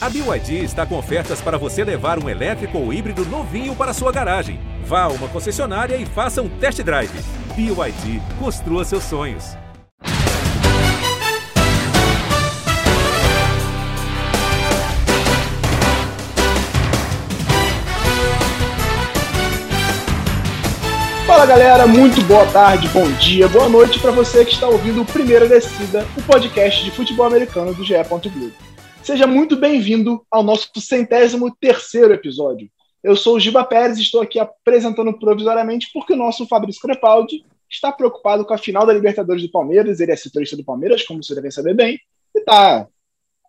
A BYD está com ofertas para você levar um elétrico ou híbrido novinho para sua garagem. Vá a uma concessionária e faça um test drive. BYD, construa seus sonhos. Fala galera, muito boa tarde, bom dia, boa noite para você que está ouvindo o Primeira Descida, o podcast de futebol americano do GE. Seja muito bem-vindo ao nosso centésimo terceiro episódio. Eu sou o Giba Pérez e estou aqui apresentando provisoriamente porque o nosso Fabrício Crepaldi está preocupado com a final da Libertadores do Palmeiras, ele é setorista do Palmeiras, como você deve saber bem, e está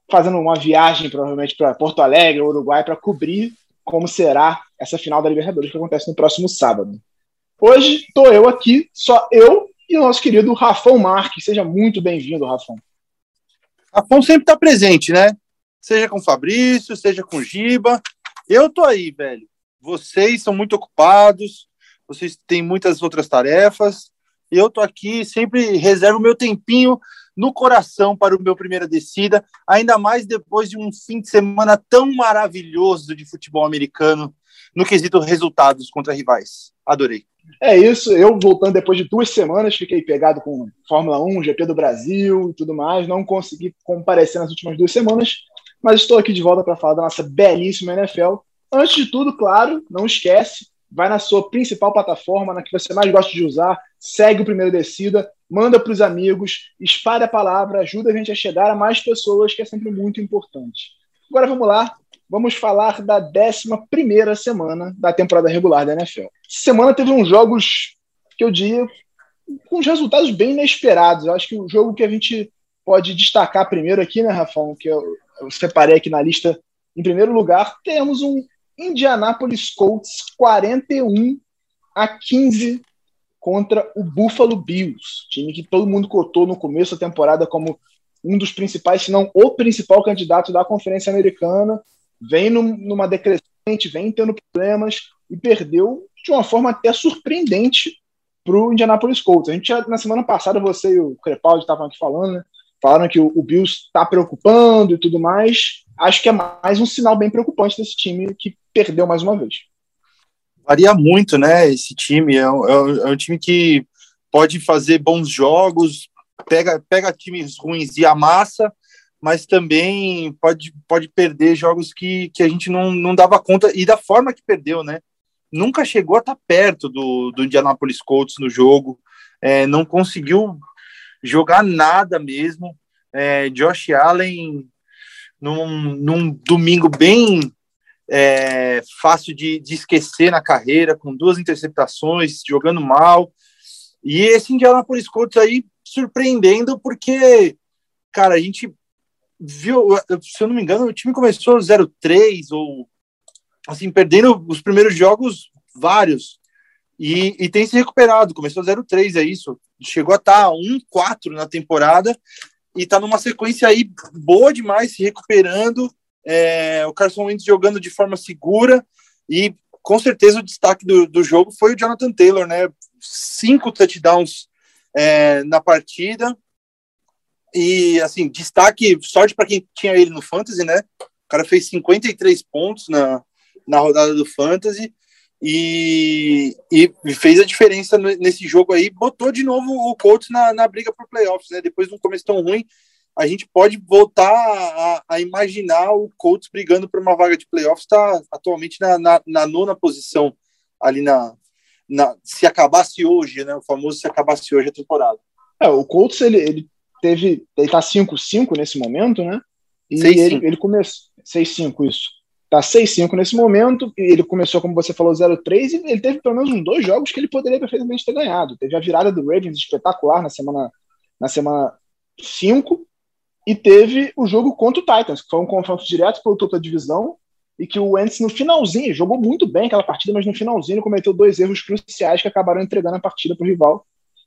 fazendo uma viagem provavelmente para Porto Alegre, Uruguai, para cobrir como será essa final da Libertadores que acontece no próximo sábado. Hoje estou eu aqui, só eu e o nosso querido Rafão Marques. Seja muito bem-vindo, Rafão. Rafão sempre está presente, né? Seja com o Fabrício, seja com o Giba. Eu tô aí, velho. Vocês são muito ocupados, vocês têm muitas outras tarefas. Eu tô aqui, sempre reservo meu tempinho no coração para o meu primeira descida, ainda mais depois de um fim de semana tão maravilhoso de futebol americano no quesito resultados contra rivais. Adorei. É isso, eu voltando depois de duas semanas, fiquei pegado com Fórmula 1, GP do Brasil e tudo mais, não consegui comparecer nas últimas duas semanas, mas estou aqui de volta para falar da nossa belíssima NFL. Antes de tudo, claro, não esquece, vai na sua principal plataforma, na que você mais gosta de usar, segue o Primeiro Descida, manda para os amigos, espalhe a palavra, ajuda a gente a chegar a mais pessoas, que é sempre muito importante. Agora vamos lá, vamos falar da 11 semana da temporada regular da NFL. Semana teve uns jogos que eu diria com os resultados bem inesperados. Eu acho que o jogo que a gente pode destacar primeiro aqui, né, Rafão, que eu, eu separei aqui na lista em primeiro lugar, temos um Indianapolis Colts 41 a 15 contra o Buffalo Bills, time que todo mundo cotou no começo da temporada como um dos principais, se não o principal candidato da Conferência Americana vem num, numa decrescente, vem tendo problemas e perdeu de uma forma até surpreendente para o Indianapolis Colts. A gente já, na semana passada, você e o Crepaldi estavam aqui falando, né? Falaram que o, o Bills está preocupando e tudo mais. Acho que é mais um sinal bem preocupante desse time que perdeu mais uma vez. Varia muito, né? Esse time é um, é um é time que pode fazer bons jogos, pega, pega times ruins e amassa, mas também pode, pode perder jogos que, que a gente não, não dava conta, e da forma que perdeu, né? Nunca chegou a estar tá perto do, do Indianapolis Colts no jogo, é, não conseguiu jogar nada mesmo. É, Josh Allen, num, num domingo bem é, fácil de, de esquecer na carreira, com duas interceptações, jogando mal. E esse Indianapolis Colts aí surpreendendo, porque, cara, a gente viu, se eu não me engano, o time começou 0-3 ou assim, perdendo os primeiros jogos vários e, e tem se recuperado. Começou 0-3, é isso. Chegou a estar tá 1-4 na temporada e está numa sequência aí boa demais, se recuperando. É, o Carson Wentz jogando de forma segura e com certeza o destaque do, do jogo foi o Jonathan Taylor, né? Cinco touchdowns é, na partida e, assim, destaque, sorte para quem tinha ele no Fantasy, né? O cara fez 53 pontos na, na rodada do Fantasy e, e fez a diferença nesse jogo aí. Botou de novo o Colts na, na briga por playoffs, né? Depois de um começo tão ruim, a gente pode voltar a, a imaginar o Colts brigando por uma vaga de playoffs. Está atualmente na, na, na, nona posição ali na, na. Se acabasse hoje, né? O famoso se acabasse hoje a temporada. É, o Colts ele, ele teve. Ele tá 5-5 nesse momento, né? E 6, ele, ele começou. 6-5, isso. Tá 6-5 nesse momento. E ele começou, como você falou, 0-3, e ele teve pelo menos uns dois jogos que ele poderia perfeitamente ter ganhado. Teve a virada do Ravens espetacular na semana, na semana 5, e teve o jogo contra o Titans, que foi um confronto direto pelo topo da divisão, e que o Wentz no finalzinho jogou muito bem aquela partida, mas no finalzinho cometeu dois erros cruciais que acabaram entregando a partida para o rival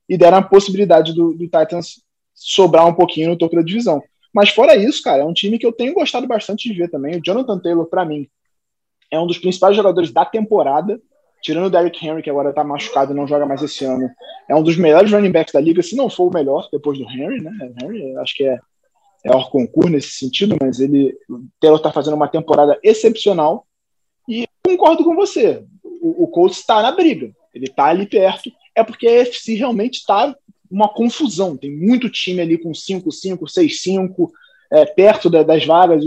e deram a possibilidade do, do Titans sobrar um pouquinho no topo da divisão. Mas fora isso, cara, é um time que eu tenho gostado bastante de ver também. O Jonathan Taylor, para mim, é um dos principais jogadores da temporada, tirando o Derrick Henry, que agora tá machucado e não joga mais esse ano. É um dos melhores running backs da liga, se não for o melhor, depois do Henry, né? Henry, acho que é é hors concurso nesse sentido, mas ele, o Taylor está fazendo uma temporada excepcional e concordo com você. O, o Colts está na briga, ele está ali perto. É porque a FC realmente está uma confusão. Tem muito time ali com 5-5, 6-5, é, perto da, das vagas.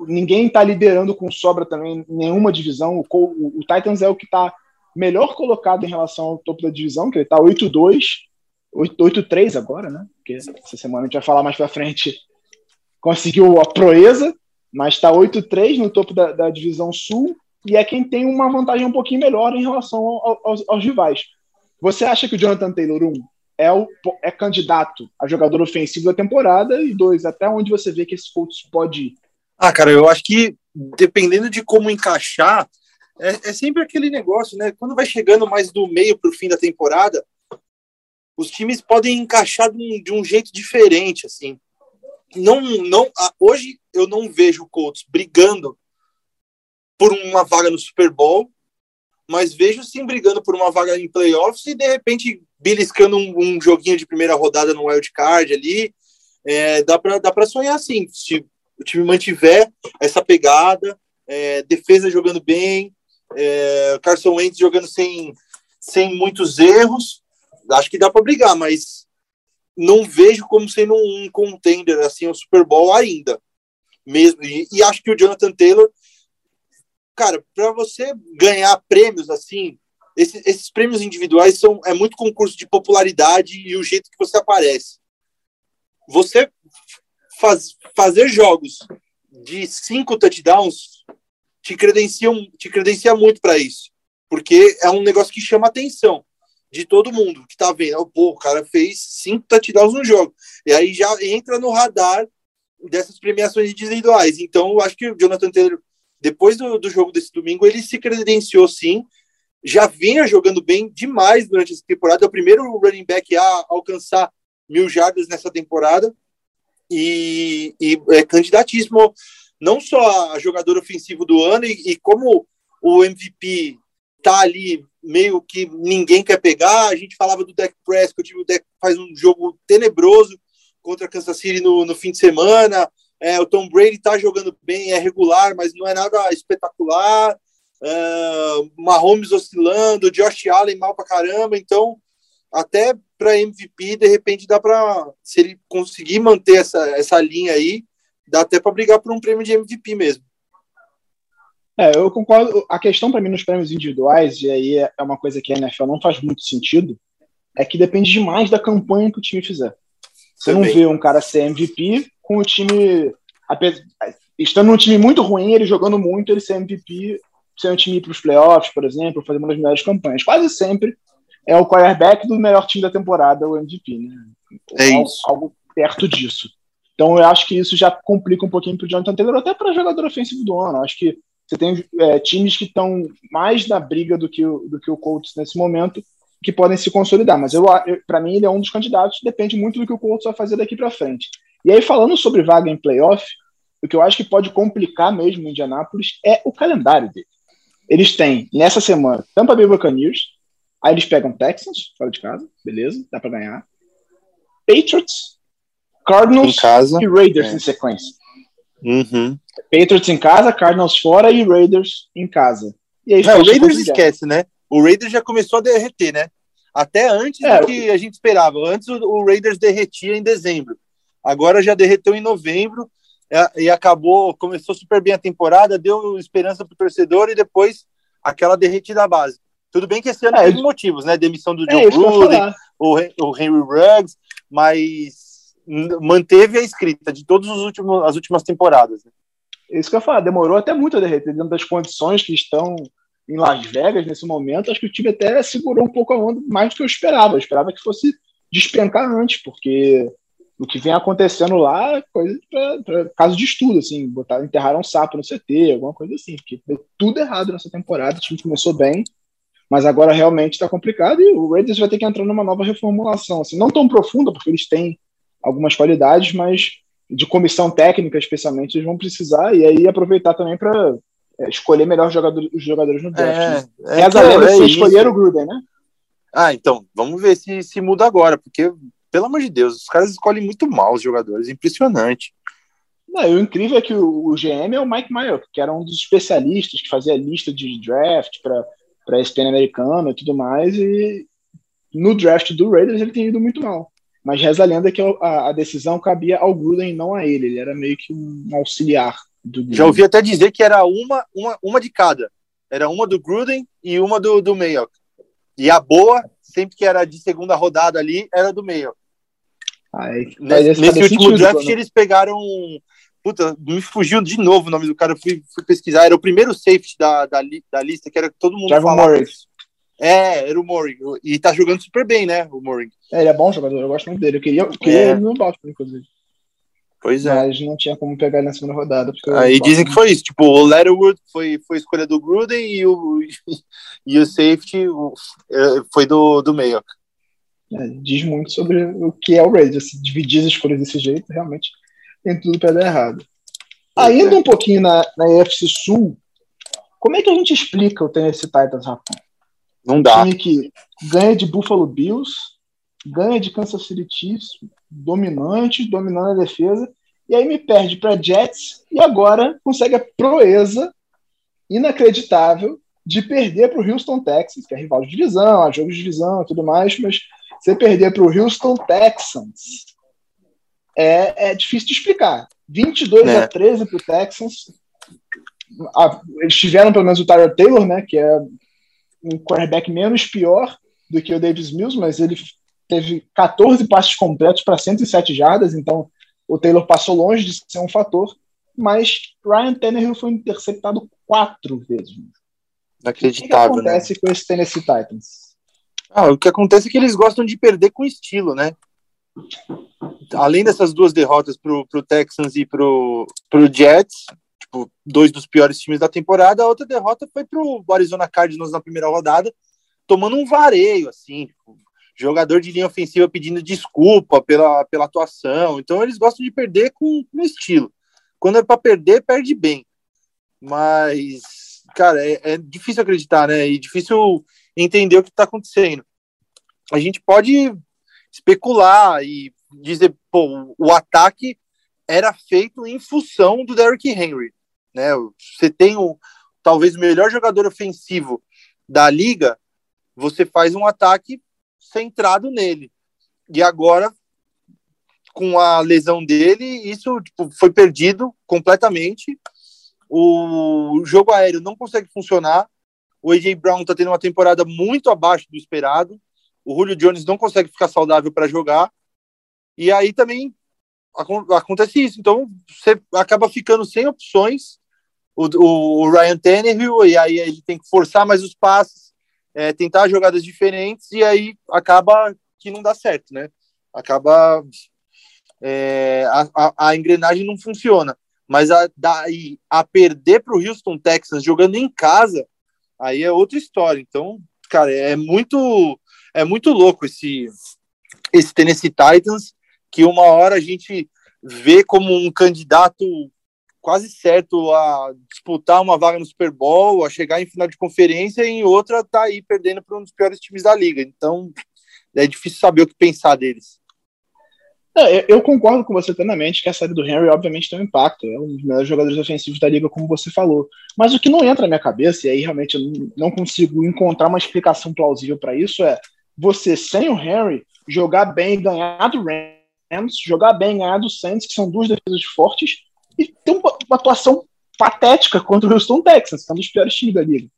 Ninguém está liderando com sobra também nenhuma divisão. O, o, o Titans é o que está melhor colocado em relação ao topo da divisão, que ele está 8-2, 8-3 agora, né? Porque essa semana a gente vai falar mais para frente. Conseguiu a proeza, mas está 8-3 no topo da, da, divisão sul e é quem tem uma vantagem um pouquinho melhor em relação ao, aos, aos, rivais. Você acha que o Jonathan Taylor, um, é, o, é candidato a jogador ofensivo da temporada? E dois, até onde você vê que esse Colts pode ir? Ah, cara, eu acho que dependendo de como encaixar, é, é sempre aquele negócio, né? Quando vai chegando mais do meio para o fim da temporada, os times podem encaixar de um, de um jeito diferente, assim. Não, não, hoje eu não vejo o Colts brigando por uma vaga no Super Bowl, mas vejo sim brigando por uma vaga em playoffs e de repente beliscando um, um joguinho de primeira rodada no wild card ali. É, dá para dá sonhar assim, se o time mantiver essa pegada, é, defesa jogando bem, é, Carson Wentz jogando sem, sem muitos erros, acho que dá para brigar, mas não vejo como sendo um contender assim ao Super Bowl ainda. Mesmo e, e acho que o Jonathan Taylor, cara, para você ganhar prêmios assim, esses, esses, prêmios individuais são é muito concurso de popularidade e o jeito que você aparece. Você faz, fazer jogos de cinco touchdowns te credencia, te credencia muito para isso, porque é um negócio que chama atenção de todo mundo que tá vendo. Pô, o cara fez cinco touchdowns no jogo. E aí já entra no radar dessas premiações individuais. Então, eu acho que o Jonathan Taylor, depois do, do jogo desse domingo, ele se credenciou sim. Já vinha jogando bem demais durante essa temporada. É o primeiro running back a alcançar mil jardas nessa temporada. E, e é candidatíssimo não só a jogador ofensivo do ano, e, e como o MVP tá ali meio que ninguém quer pegar. A gente falava do Dak Prescott, o Dak faz um jogo tenebroso contra Kansas City no, no fim de semana. É, o Tom Brady tá jogando bem, é regular, mas não é nada espetacular. Uh, Mahomes oscilando, Josh Allen mal pra caramba. Então, até para MVP, de repente dá para se ele conseguir manter essa, essa linha aí, dá até para brigar por um prêmio de MVP mesmo. É, eu concordo. A questão para mim nos prêmios individuais, e aí é uma coisa que a NFL não faz muito sentido, é que depende demais da campanha que o time fizer. Você Também. não vê um cara ser MVP com o time. Estando num time muito ruim, ele jogando muito, ele ser MVP, ser um time para os playoffs, por exemplo, fazer uma das melhores campanhas. Quase sempre é o quarterback do melhor time da temporada, o MVP, né? É algo, isso. algo perto disso. Então eu acho que isso já complica um pouquinho para o Jonathan Taylor, até para jogador ofensivo do ano. Acho que você tem é, times que estão mais na briga do que, o, do que o Colts nesse momento, que podem se consolidar. Mas eu, eu para mim ele é um dos candidatos, depende muito do que o Colts vai fazer daqui para frente. E aí, falando sobre vaga em playoff, o que eu acho que pode complicar mesmo o Indianapolis é o calendário dele. Eles têm, nessa semana, Tampa Bay Buccaneers, aí eles pegam Texans, fora de casa, beleza, dá para ganhar. Patriots, Cardinals e Raiders é. em sequência. Uhum. Patriots em casa, Cardinals fora e Raiders em casa. E aí, Não, o Raiders esquece, né? O Raiders já começou a derreter, né? Até antes é, do que a gente esperava. Antes o, Raiders derretia em dezembro. Agora já derreteu em novembro é, e acabou, começou super bem a temporada, deu esperança pro torcedor e depois aquela derretida base. Tudo bem que esse ano é, teve motivos, né? Demissão do é John Gruden, o, o Henry Ruggs, mas manteve a escrita de todas as últimas temporadas. Né? Isso que eu falo, demorou até muito a derreter, dentro das condições que estão em Las Vegas nesse momento, acho que o time até segurou um pouco a onda mais do que eu esperava. Eu esperava que fosse despencar antes, porque o que vem acontecendo lá é coisa para caso de estudo, assim, botar, enterraram um sapo no CT, alguma coisa assim, porque deu tudo errado nessa temporada, o time começou bem, mas agora realmente está complicado e o Raiders vai ter que entrar numa nova reformulação, assim, não tão profunda, porque eles têm algumas qualidades, mas de comissão técnica, especialmente, eles vão precisar e aí aproveitar também para é, escolher melhor jogador, os jogadores no draft. É, é, é, é escolher o Gruden, né? Ah, então, vamos ver se, se muda agora, porque, pelo amor de Deus, os caras escolhem muito mal os jogadores, impressionante. Não, o incrível é que o, o GM é o Mike Meyer, que era um dos especialistas que fazia lista de draft para para ESPN americana e tudo mais, e no draft do Raiders ele tem ido muito mal. Mas reza a lenda que a, a decisão cabia ao Gruden, não a ele. Ele era meio que um auxiliar do Gruden. Já ouvi até dizer que era uma, uma, uma de cada. Era uma do Gruden e uma do, do Mayock. E a boa, sempre que era de segunda rodada ali, era do Mayock. Aí, nesse, nesse último draft, eles pegaram. Puta, me fugiu de novo o nome do cara. Eu fui, fui pesquisar. Era o primeiro safety da, da, da lista, que era que todo mundo falava. Morris. É, era o Moring. E tá jogando super bem, né? O Moring. É, ele é bom jogador, eu gosto muito dele. Eu queria, eu queria é. ele no Baltimore, inclusive. Pois é. Mas não tinha como pegar ele na segunda rodada. Aí dizem que foi isso. Tipo, o Letterwood foi, foi escolha do Gruden e o, e o safety é, foi do, do Mayock. É, diz muito sobre o que é o Raiders. Se dividir as escolhas desse jeito, realmente tem tudo para dar errado. Ainda um pouquinho na, na EFC Sul, como é que a gente explica o Tennessee Titans, Rafa? Não dá. time que ganha de Buffalo Bills, ganha de Kansas City Chiefs, dominante, dominando a defesa, e aí me perde para Jets e agora consegue a proeza inacreditável de perder para o Houston Texans, que é rival de divisão, jogo de divisão e tudo mais, mas você perder para o Houston Texans é, é difícil de explicar. 22 é. a 13 para o Texans. eles tiveram pelo menos o Tyler Taylor, né, que é um quarterback menos pior do que o Davis Mills, mas ele teve 14 passes completos para 107 jardas, então o Taylor passou longe de ser um fator, mas Ryan Tannehill foi interceptado quatro vezes. Inacreditável, o que, que acontece né? com esse Tennessee Titans? Ah, o que acontece é que eles gostam de perder com estilo, né? Além dessas duas derrotas pro, pro Texans e pro, pro Jets, tipo, dois dos piores times da temporada. A outra derrota foi pro Arizona Cardinals na primeira rodada, tomando um vareio, assim, tipo, jogador de linha ofensiva pedindo desculpa pela, pela atuação. Então eles gostam de perder com, com estilo. Quando é para perder, perde bem. Mas, cara, é, é, difícil acreditar, né? E difícil entender o que está acontecendo. A gente pode especular e dizer, pô, o ataque era feito em função do Derrick Henry. Né? Você tem o, talvez o melhor jogador ofensivo da liga, você faz um ataque centrado nele. E agora, com a lesão dele, isso tipo, foi perdido completamente. O jogo aéreo não consegue funcionar. O AJ Brown está tendo uma temporada muito abaixo do esperado. O Julio Jones não consegue ficar saudável para jogar. E aí também acontece isso. Então você acaba ficando sem opções. O, o, o Ryan Tannehill, e aí ele tem que forçar mais os passes, é, tentar jogadas diferentes, e aí acaba que não dá certo, né? Acaba. É, a, a, a, engrenagem não funciona. Mas a, daí a perder para o Houston Texans jogando em casa, aí é outra história. Então, cara, é muito é muito louco esse esse Tennessee Titans que uma hora a gente vê como um candidato quase certo a disputar uma vaga no Super Bowl, a chegar em final de conferência, e em outra tá aí perdendo para um dos piores times da liga. Então é difícil saber o que pensar deles. É, eu concordo com você plenamente que a série do Henry obviamente tem um impacto, é um dos melhores jogadores ofensivos da liga, como você falou. Mas o que não entra na minha cabeça, e aí realmente eu não consigo encontrar uma explicação plausível para isso, é você sem o Henry jogar bem e ganhar do Rams jogar bem, ganhar do Saints, que são duas defesas fortes, e ter uma, uma atuação patética contra o Houston Texans, que é um dos piores times da liga.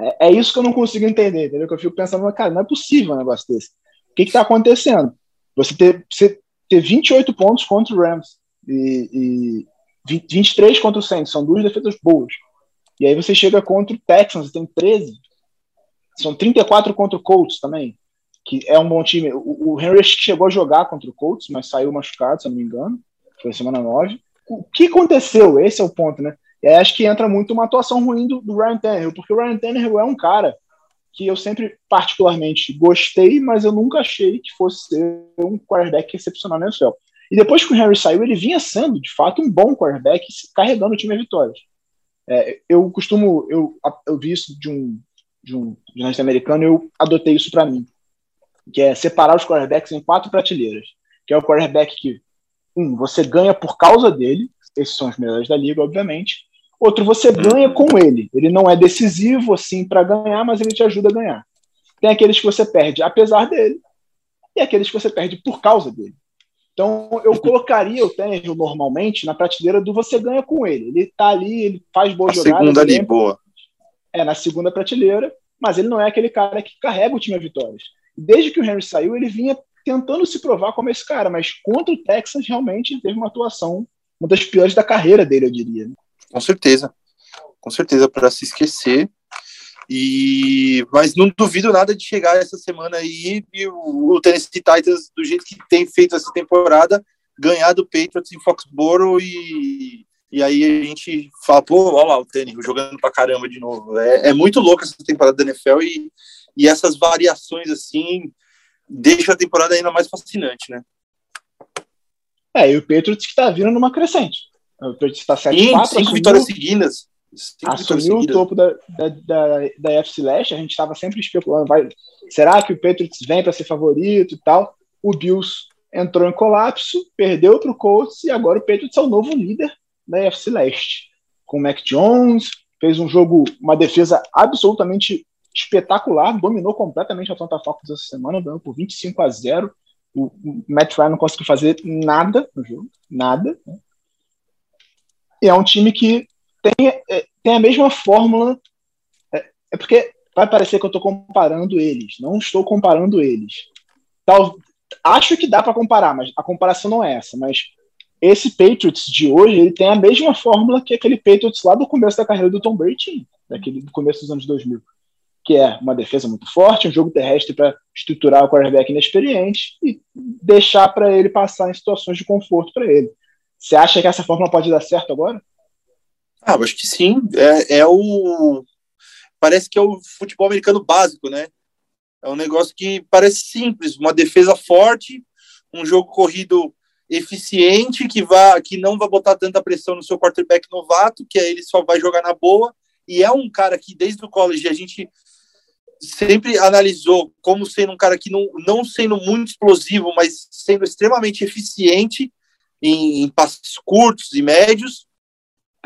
É, é, isso que eu não consigo entender, entendeu? Que eu fico pensando, cara, não é possível um negócio desse. O que está acontecendo? Você ter, você ter 28 pontos contra o Rams e, e 23 contra o Saints, são duas defesas boas. E aí você chega contra o Texans tem 13. São 34 contra o Colts também que é um bom time. O, o Henry chegou a jogar contra o Colts, mas saiu machucado, se não me engano. Foi semana 9. O que aconteceu? Esse é o ponto, né? E aí acho que entra muito uma atuação ruim do, do Ryan Tannehill, porque o Ryan Tannehill é um cara que eu sempre particularmente gostei, mas eu nunca achei que fosse ser um quarterback excepcional no NFL. E depois que o Henry saiu, ele vinha sendo, de fato, um bom quarterback, carregando o time a vitórias. É, eu costumo, eu, eu vi isso de um, de um jornalista americano, eu adotei isso para mim que é separar os quarterbacks em quatro prateleiras, que é o quarterback que um, você ganha por causa dele, esses são os melhores da liga, obviamente. Outro, você ganha com ele. Ele não é decisivo assim para ganhar, mas ele te ajuda a ganhar. Tem aqueles que você perde apesar dele, e aqueles que você perde por causa dele. Então, eu colocaria o Tannehill normalmente na prateleira do você ganha com ele. Ele tá ali, ele faz boas jogadas. Segunda ali, boa. É, na segunda prateleira, mas ele não é aquele cara que carrega o time a vitórias. Desde que o Henry saiu, ele vinha tentando se provar como esse cara, mas contra o Texas realmente teve uma atuação, uma das piores da carreira dele, eu diria. Com certeza. Com certeza, para se esquecer. E mas não duvido nada de chegar essa semana aí e o, Tennessee Titans do jeito que tem feito essa temporada ganhar do Patriots em Foxborough e e aí a gente fala, pô, olha lá o Tênis jogando pra caramba de novo. É, é muito louco essa temporada da NFL e, e essas variações assim deixam a temporada ainda mais fascinante, né? É, e o Patriots que tá vindo numa crescente. O Patriots está 7 Cinco, cinco vitórias seguidas. Cinco assumiu o topo da, da, da, da FC Leste, a gente estava sempre especulando, vai, será que o Patriots vem para ser favorito e tal? O Bills entrou em colapso, perdeu para o Colts e agora o Patriots é o novo líder da NFC Leste. Com o Mac Jones, fez um jogo, uma defesa absolutamente espetacular, dominou completamente a Atlanta Falcons essa semana, dando por 25 a 0. O, o Matt Ryan não conseguiu fazer nada no jogo, nada. Né? E é um time que tem, é, tem a mesma fórmula. É, é, porque vai parecer que eu estou comparando eles. Não estou comparando eles. Tal, acho que dá para comparar, mas a comparação não é essa. Mas esse Patriots de hoje, ele tem a mesma fórmula que aquele Patriots lá do começo da carreira do Tom Brady, daquele do começo dos anos 2000, que é uma defesa muito forte, um jogo terrestre para estruturar o quarterback inexperiente e deixar para ele passar em situações de conforto para ele. Você acha que essa fórmula pode dar certo agora? Ah, acho que sim. É, é o parece que é o futebol americano básico, né? É um negócio que parece simples, uma defesa forte, um jogo corrido eficiente que vá que não vai botar tanta pressão no seu quarterback novato, que aí ele só vai jogar na boa, e é um cara que desde o college a gente sempre analisou como sendo um cara que não, não sendo muito explosivo, mas sendo extremamente eficiente em, em passes curtos e médios,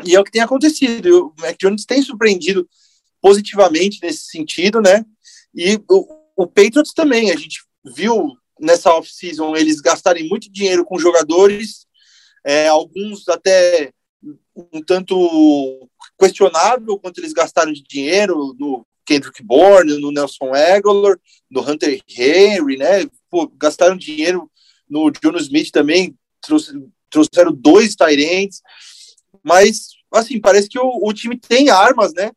e é o que tem acontecido. O Mac Jones tem surpreendido positivamente nesse sentido, né? E o, o Patriots também, a gente viu nessa off-season eles gastarem muito dinheiro com jogadores, é, alguns até um tanto questionável quanto eles gastaram de dinheiro no Kendrick Bourne, no Nelson Aguilar, no Hunter Henry, né? Pô, gastaram dinheiro no Jonas Smith também, trouxeram dois Tyrants, mas assim, parece que o, o time tem armas, né?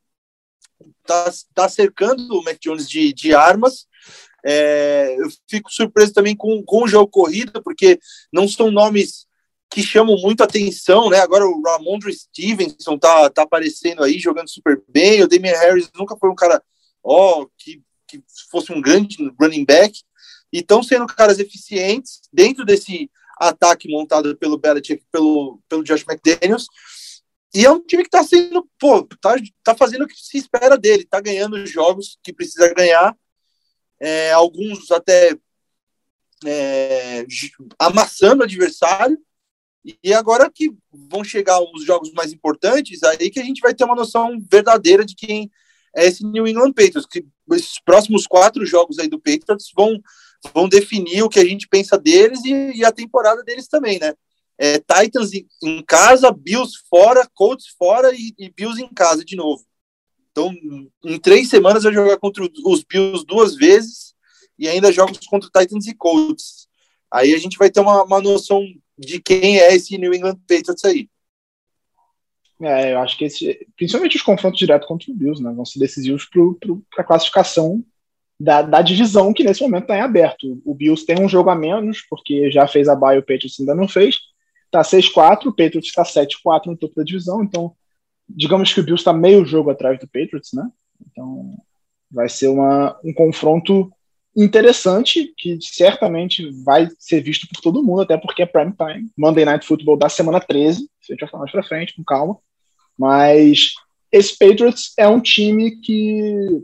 Tá, tá cercando o Mac Jones de, de armas é, eu fico surpreso também com, com o jogo corrido, porque não são nomes que chamam muito atenção, né? Agora o Ramondre Stevenson tá, tá aparecendo aí, jogando super bem. O Damian Harris nunca foi um cara, ó, que, que fosse um grande running back. E estão sendo caras eficientes dentro desse ataque montado pelo Belichick, pelo, pelo Josh McDaniels. E é um time que está sendo, pô, tá, tá fazendo o que se espera dele, tá ganhando jogos que precisa ganhar é, alguns até é, amassando o adversário. E agora que vão chegar os jogos mais importantes, aí que a gente vai ter uma noção verdadeira de quem é esse New England Patriots. Que esses próximos quatro jogos aí do Patriots vão, vão definir o que a gente pensa deles e, e a temporada deles também, né? É, Titans em casa, Bills fora, Colts fora e, e Bills em casa de novo. Então, em três semanas vai jogar contra os Bills duas vezes e ainda jogos contra Titans e Colts. Aí a gente vai ter uma, uma noção de quem é esse New England Patriots aí. É, eu acho que esse, principalmente os confrontos diretos contra o Bills, né, vão ser decisivos para a classificação da, da, divisão que nesse momento está em aberto. O Bills tem um jogo a menos, porque já fez a bye o Patriots ainda não fez. Está 6-4, o Patriots está 7-4 no topo da divisão, então digamos que o Bills está meio jogo atrás do Patriots, né? Então vai ser uma, um confronto interessante que certamente vai ser visto por todo mundo, até porque é prime time. Monday Night Football da semana 13, a gente vai falar mais pra frente, com calma. Mas esse Patriots é um time que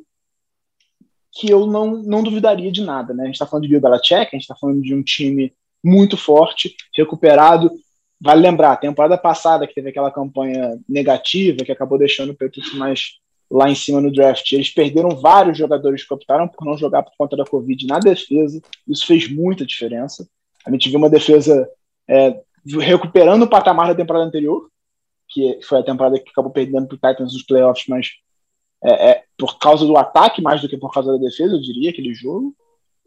que eu não, não duvidaria de nada, né? A gente tá falando de Bill Belichick, a gente tá falando de um time muito forte, recuperado. Vale lembrar, a temporada passada que teve aquela campanha negativa que acabou deixando o Patriots mais lá em cima no draft. Eles perderam vários jogadores que optaram por não jogar por conta da Covid na defesa. Isso fez muita diferença. A gente viu uma defesa é, recuperando o patamar da temporada anterior, que foi a temporada que acabou perdendo para o Titans nos playoffs, mas é, é, por causa do ataque mais do que por causa da defesa, eu diria, aquele jogo.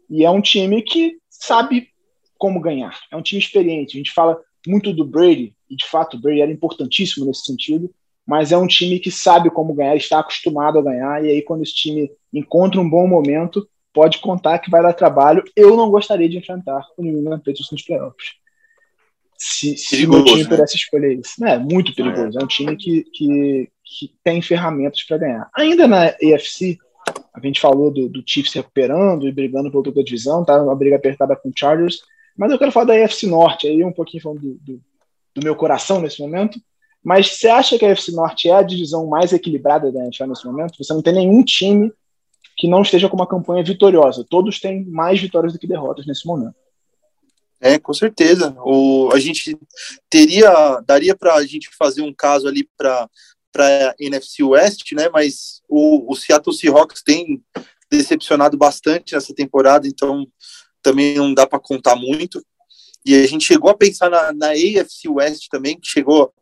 E é um time que sabe como ganhar. É um time experiente. A gente fala muito do Brady, e de fato o Brady era importantíssimo nesse sentido, mas é um time que sabe como ganhar, está acostumado a ganhar, e aí quando esse time encontra um bom momento, pode contar que vai dar trabalho. Eu não gostaria de enfrentar o New England Patriots nos playoffs. Se, se o time né? pudesse escolher isso. É muito perigoso. É, é um time que, que, que tem ferramentas para ganhar. Ainda na AFC, a gente falou do, do Chiefs recuperando e brigando pela outra divisão, tá? Uma briga apertada com o Chargers. Mas eu quero falar da AFC Norte, aí um pouquinho falando do, do, do meu coração nesse momento. Mas você acha que a AFC Norte é a divisão mais equilibrada da NFL nesse momento? Você não tem nenhum time que não esteja com uma campanha vitoriosa. Todos têm mais vitórias do que derrotas nesse momento. É, com certeza. O, a gente teria, daria para a gente fazer um caso ali para para NFC West, né? Mas o, o Seattle Seahawks tem decepcionado bastante nessa temporada, então também não dá para contar muito. E a gente chegou a pensar na, na AFC West também, que chegou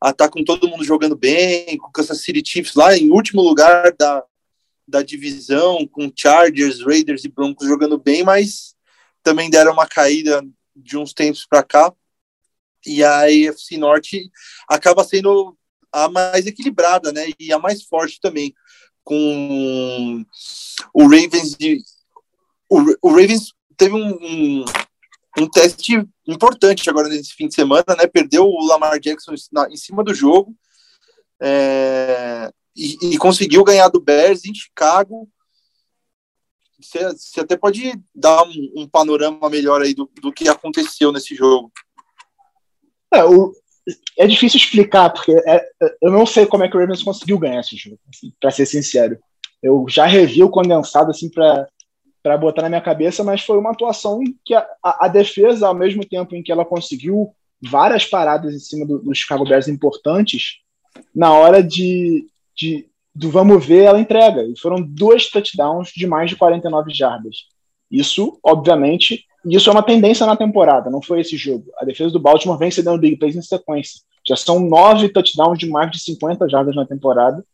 a estar tá com todo mundo jogando bem, com Kansas City Chiefs lá em último lugar da, da divisão, com Chargers, Raiders e Broncos jogando bem, mas também deram uma caída de uns tempos para cá. E a AFC Norte acaba sendo a mais equilibrada, né? E a mais forte também, com o Ravens de o, o Ravens teve um, um, um, teste importante agora nesse fim de semana, né? Perdeu o Lamar Jackson na, em cima do jogo é, e, e, conseguiu ganhar do Bears em Chicago. Você, você até pode dar um, um, panorama melhor aí do, do que aconteceu nesse jogo. É, o, é difícil explicar, porque é, eu não sei como é que o Ravens conseguiu ganhar esse jogo, assim, para ser sincero. Eu já revi o condensado assim para botar na minha cabeça, mas foi uma atuação que a, a, a, defesa, ao mesmo tempo em que ela conseguiu várias paradas em cima do, do Chicago Bears importantes, na hora de, de do vamos ver, ela entrega. E foram dois touchdowns de mais de 49 jardas. Isso, obviamente, isso é uma tendência na temporada, não foi esse jogo. A defesa do Baltimore vem cedendo big plays em sequência. Já são nove touchdowns de mais de 50 jardas na temporada.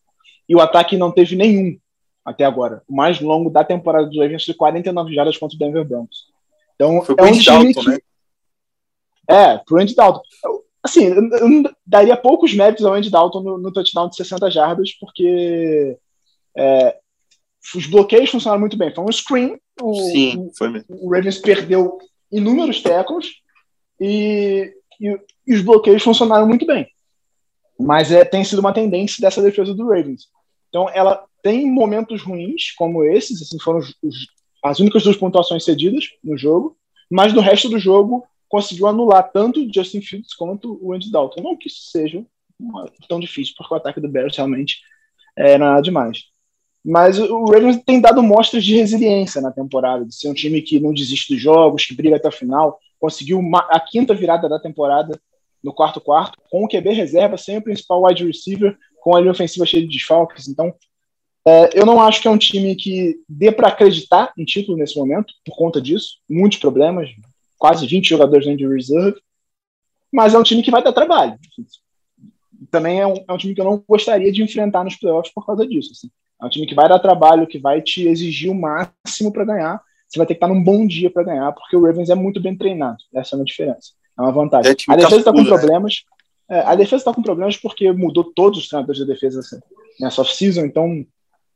E o ataque não teve nenhum até agora. O mais longo da temporada do Ravens foi 49 jardas contra o Denver Broncos. Então, foi é um time Dalton, que... né? É, pro Andy Dalton. Assim, eu, eu daria poucos méritos ao Andy Dalton no, no touchdown de 60 jardas, porque é, os bloqueios funcionaram muito bem. Foi um screen, o, Sim, foi mesmo. o Ravens perdeu inúmeros tackles e, e, e, os bloqueios funcionaram muito bem. Mas é, tem sido uma tendência dessa defesa do Ravens. Então ela tem momentos ruins, como esses, assim, foram os, os, as únicas duas pontuações cedidas no jogo, mas no resto do jogo conseguiu anular tanto o Justin Fields quanto o Andy Dalton. Não que isso seja tão difícil, porque o ataque do Bears realmente não é nada demais. Mas o Ravens tem dado mostras de resiliência na temporada, de ser um time que não desiste dos jogos, que briga até o final. Conseguiu uma, a quinta virada da temporada no quarto quarto, com o QB reserva, sem o principal wide receiver, com a linha ofensiva cheia de desfalques. Então, é, eu não acho que é um time que dê para acreditar em título nesse momento, por conta disso. Muitos problemas, quase 20 jogadores dentro de reserve. Mas é um time que vai dar trabalho. Também é um, é um time que eu não gostaria de enfrentar nos playoffs por causa disso. Assim. É um time que vai dar trabalho, que vai te exigir o máximo para ganhar. Você vai ter que estar num bom dia para ganhar, porque o Ravens é muito bem treinado. Essa é uma diferença. É uma vantagem. É a defesa está com né? problemas. É, a defesa está com problemas porque mudou todos os treinadores da defesa assim, nessa off-season, então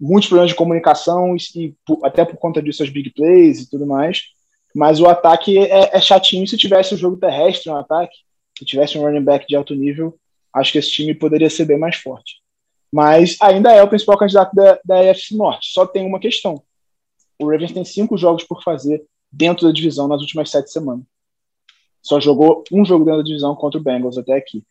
muitos problemas de comunicação e, e, até por conta disso as big plays e tudo mais. Mas o ataque é, é chatinho. Se tivesse um jogo terrestre no ataque, se tivesse um running back de alto nível, acho que esse time poderia ser bem mais forte mas ainda é o principal candidato da, da Norte. Só tem uma questão: o Ravens tem cinco jogos por fazer dentro da divisão nas últimas sete semanas. Só jogou um jogo dentro da divisão contra o Bengals até aqui.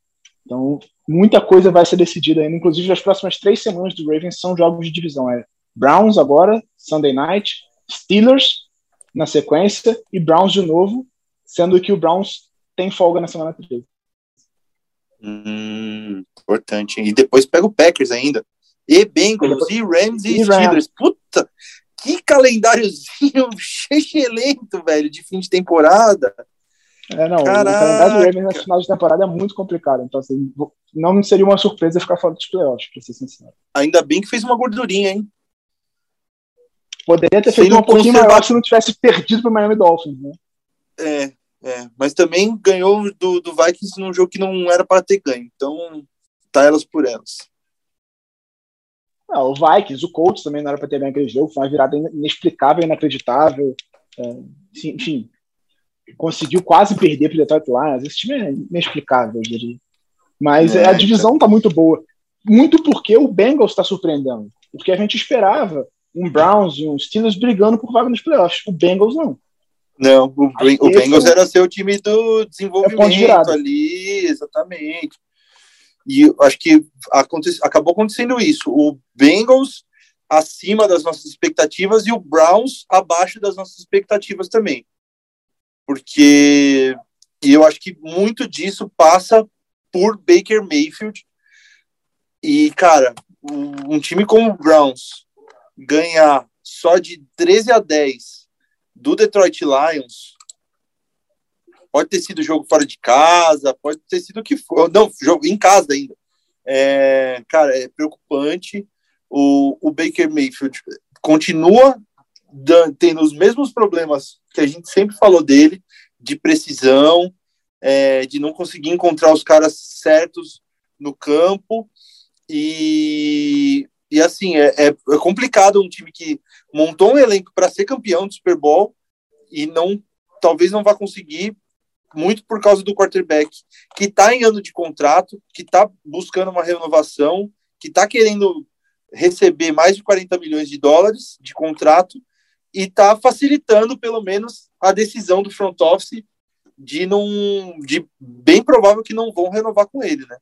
Então, muita coisa vai ser decidida ainda. Inclusive, as próximas três semanas do Ravens são jogos de divisão. É Browns agora, Sunday Night, Steelers na sequência e Browns de novo. sendo que o Browns tem folga na semana 13. Hum, importante. E depois pega o Packers ainda. E Bengals, e Rams e, e Steelers. Puta, que calendáriozinho lento, velho, de fim de temporada. É, não, Caraca. o calendário do Ravens na final de temporada é muito complicado. Então, assim, não seria uma surpresa ficar fora dos playoffs, pra ser sincero. Ainda bem que fez uma gordurinha, hein? Poderia ter feito um pouquinho maior se não tivesse perdido pro Miami Dolphins, né? É, é. Mas também ganhou do, do Vikings num jogo que não era para ter ganho. Então, tá elas por elas. Não, o Vikings, o Colts também não era para ter ganho aquele jogo. Foi uma virada inexplicável, inacreditável. É, enfim, conseguiu quase perder para o Detroit Lions. Esse time é inexplicável, eu diria. Mas é, a divisão está muito boa. Muito porque o Bengals está surpreendendo. Porque a gente esperava um Browns e um Steelers brigando por vaga nos playoffs. O Bengals não. Não, o, o Bengals era seu time do desenvolvimento é ali, exatamente. E acho que aconte, acabou acontecendo isso. O Bengals acima das nossas expectativas e o Browns abaixo das nossas expectativas também porque eu acho que muito disso passa por Baker Mayfield. E, cara, um time como o Browns ganhar só de 13 a 10 do Detroit Lions pode ter sido jogo fora de casa, pode ter sido o que for. Não, jogo em casa ainda. É, cara, é preocupante. O, o Baker Mayfield continua tendo os mesmos problemas que a gente sempre falou dele, de precisão, é, de não conseguir encontrar os caras certos no campo. E, e assim, é, é, é complicado um time que montou um elenco para ser campeão do Super Bowl e não talvez não vá conseguir muito por causa do quarterback que está em ano de contrato, que está buscando uma renovação, que está querendo receber mais de 40 milhões de dólares de contrato e está facilitando pelo menos a decisão do front office de não de bem provável que não vão renovar com ele, né?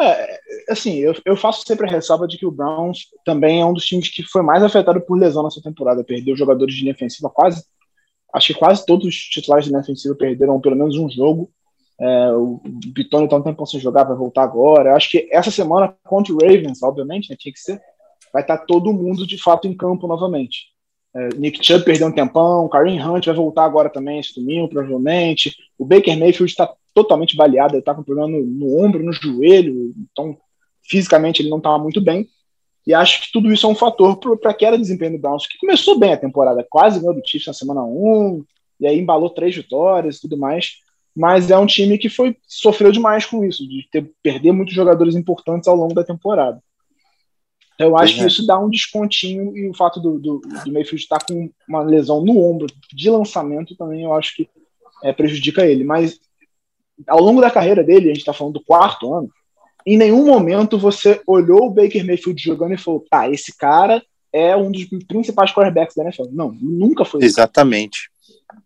É, assim, eu, eu faço sempre a ressalva de que o Browns também é um dos times que foi mais afetado por lesão nessa temporada. Perdeu jogadores de linha ofensiva quase. Acho que quase todos os titulares de linha ofensiva perderam pelo menos um jogo. É, o Bitone está um tempo sem jogar, vai voltar agora. Acho que essa semana contra o Ravens, obviamente, né, tinha que ser vai estar todo mundo de fato em campo novamente. É, Nick Chubb perdeu um tempão, Kareem Hunt vai voltar agora também esse domingo, provavelmente. O Baker Mayfield está totalmente baleado, ele está com problema no, no, ombro, no joelho, então fisicamente ele não estava muito bem. E acho que tudo isso é um fator para a queda de desempenho do Browns, que começou bem a temporada, quase ganhou do Chiefs na semana 1, e aí embalou três vitórias e tudo mais. Mas é um time que foi sofreu demais com isso, de ter, perder muitos jogadores importantes ao longo da temporada. Eu acho que isso dá um descontinho e o fato do, do, do Mayfield estar com uma lesão no ombro de lançamento também eu acho que é, prejudica ele. Mas ao longo da carreira dele, a gente está falando do quarto ano, em nenhum momento você olhou o Baker Mayfield jogando e falou: tá, esse cara é um dos principais quarterbacks da NFL. Não, nunca foi. Exatamente.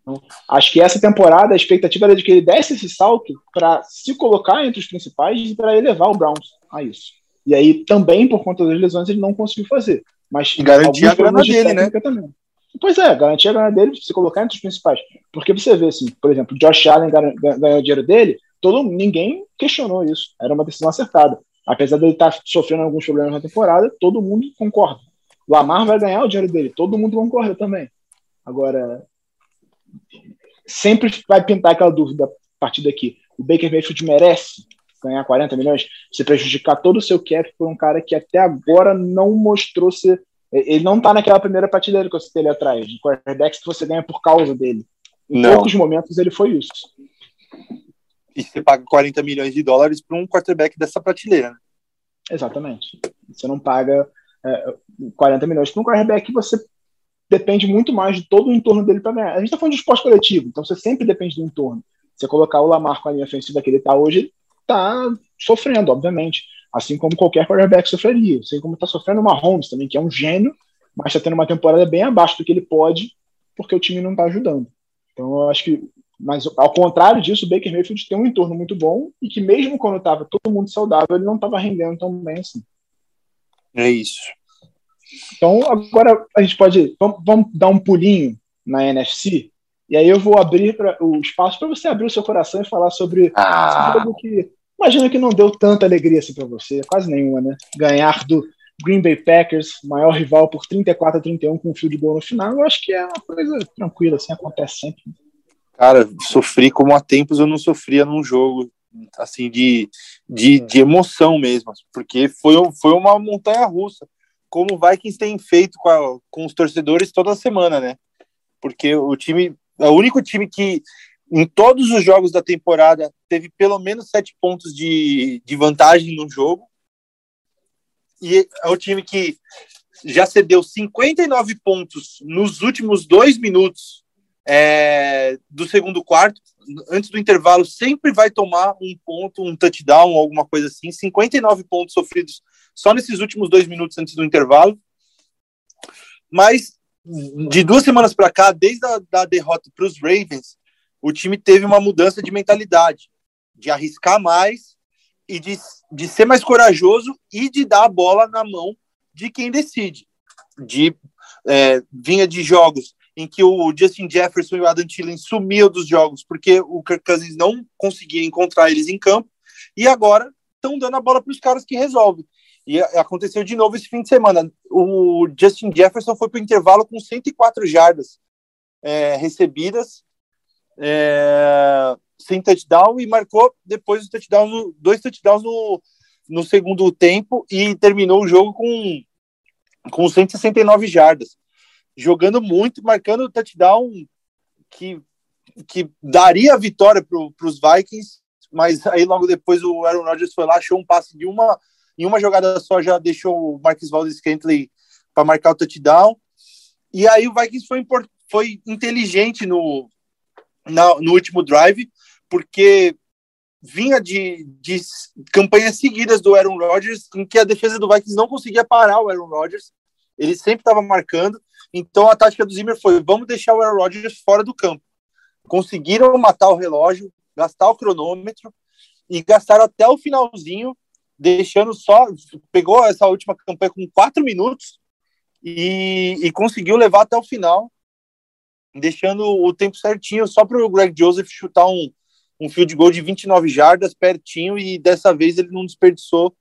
Então, acho que essa temporada a expectativa era de que ele desse esse salto para se colocar entre os principais e para elevar o Browns a isso. E aí, também por conta das lesões, ele não conseguiu fazer. Mas garantir a grana dele, né? Também. Pois é, garantir a grana dele, se colocar entre os principais. Porque você vê, assim, por exemplo, Josh Allen ganhou o dinheiro dele, todo, ninguém questionou isso. Era uma decisão acertada. Apesar dele estar tá sofrendo alguns problemas na temporada, todo mundo concorda. Lamar vai ganhar o dinheiro dele, todo mundo concorda também. Agora, sempre vai pintar aquela dúvida a partir daqui. O Baker Mayfield merece ganhar 40 milhões, você prejudicar todo o seu cap por um cara que até agora não mostrou ser. Ele não tá naquela primeira partida que eu citei ali atrás, de quarterbacks que você ganha por causa dele. Em não. poucos momentos ele foi isso. E você paga 40 milhões de dólares para um quarterback dessa prateleira, né? Exatamente. Você não paga é, 40 milhões para um quarterback que você depende muito mais de todo o entorno dele para ganhar. A gente está falando de esporte coletivo, então você sempre depende do entorno. Você colocar o Lamar com a linha ofensiva que ele está hoje, está sofrendo, obviamente. Assim como qualquer quarterback sofreria. Assim como está sofrendo o Mahomes também, que é um gênio, mas está tendo uma temporada bem abaixo do que ele pode, porque o time não está ajudando. Então eu acho que. Mas ao contrário disso, o Baker Mayfield tem um entorno muito bom e que mesmo quando estava todo mundo saudável, ele não estava rendendo tão bem assim. É isso. Então agora a gente pode. Vamos, vamos dar um pulinho na NFC E aí eu vou abrir pra, o espaço para você abrir o seu coração e falar sobre ah. que imagina que não deu tanta alegria assim para você, quase nenhuma, né? Ganhar do Green Bay Packers, maior rival por 34 a 31 com um fio de gol no final, eu acho que é uma coisa tranquila, assim, acontece sempre. Cara, sofri como há tempos eu não sofria num jogo, assim, de, de, de emoção mesmo, porque foi, foi uma montanha russa, como o Vikings tem feito com, a, com os torcedores toda semana, né? Porque o time, é o único time que em todos os jogos da temporada teve pelo menos sete pontos de, de vantagem no jogo, e é o time que já cedeu 59 pontos nos últimos dois minutos é, do segundo quarto. Antes do intervalo, sempre vai tomar um ponto, um touchdown, alguma coisa assim. 59 pontos sofridos só nesses últimos dois minutos antes do intervalo. Mas de duas semanas para cá, desde a da derrota para os Ravens, o time teve uma mudança de mentalidade, de arriscar mais e de, de ser mais corajoso e de dar a bola na mão de quem decide. De, é, vinha de jogos em que o Justin Jefferson e o Adam Thielen sumiam dos jogos porque o Kirk Cousins não conseguia encontrar eles em campo e agora estão dando a bola para os caras que resolvem. E aconteceu de novo esse fim de semana. O Justin Jefferson foi para o intervalo com 104 jardas é, recebidas. É, sem touchdown e marcou depois o touchdown dois touchdowns no, no segundo tempo e terminou o jogo com, com 169 jardas. Jogando muito, marcando o touchdown que, que daria a vitória para os Vikings, mas aí logo depois o Aaron Rodgers foi lá, achou um passe de uma em uma jogada só já deixou o Marcus Valdez Scantling para marcar o touchdown. E aí o Vikings foi, foi inteligente no, na, no último drive, porque vinha de, de campanhas seguidas do Aaron Rodgers, em que a defesa do Vikings não conseguia parar o Aaron Rodgers, ele sempre estava marcando, então a tática do Zimmer foi, vamos deixar o Aaron Rodgers fora do campo. Conseguiram matar o relógio, gastar o cronômetro, e gastaram até o finalzinho, deixando só, pegou essa última campanha com quatro minutos, e, e conseguiu levar até o final, deixando o tempo certinho só para o Greg Joseph chutar um, um field goal de 29 jardas, pertinho, e dessa vez ele não desperdiçou.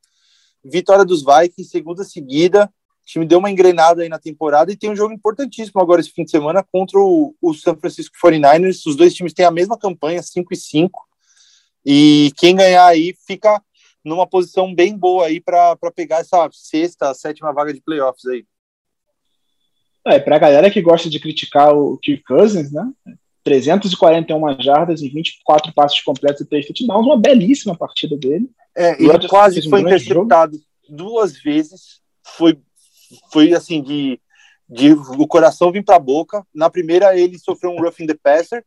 Vitória dos Vikings, segunda seguida. O time deu uma engrenada aí na temporada e tem um jogo importantíssimo agora esse fim de semana contra o, o San Francisco 49ers. Os dois times têm a mesma campanha, 5 e 5. E quem ganhar aí fica numa posição bem boa aí para pegar essa sexta, sétima vaga de playoffs aí. É, para a galera que gosta de criticar o Kirk Cousins, né? 341 jardas e 24 passos completos e 3 touchdowns, uma belíssima partida dele. É, ele quase um foi interceptado duas vezes. Foi, foi assim, de, de o coração vir para a boca. Na primeira, ele sofreu um roughing the passer.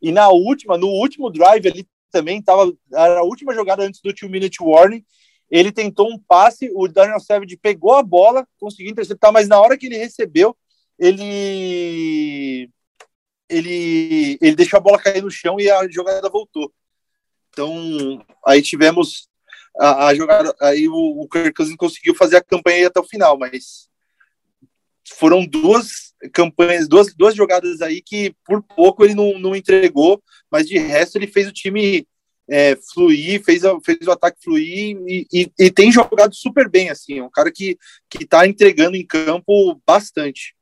E na última, no último drive, ele também estava. Era a última jogada antes do two-minute warning. Ele tentou um passe, o Daniel Savage pegou a bola, conseguiu interceptar, mas na hora que ele recebeu, ele ele, ele deixou a bola cair no chão e a jogada voltou. Então, aí tivemos a, a jogada, aí o, o Kirk Cousins conseguiu fazer a campanha até o final, mas foram duas campanhas, duas, duas jogadas aí que por pouco ele não, não entregou, mas de resto ele fez o time é, fluir, fez, fez o ataque fluir e, e, e, tem jogado super bem, assim, é um cara que, que tá entregando em campo bastante.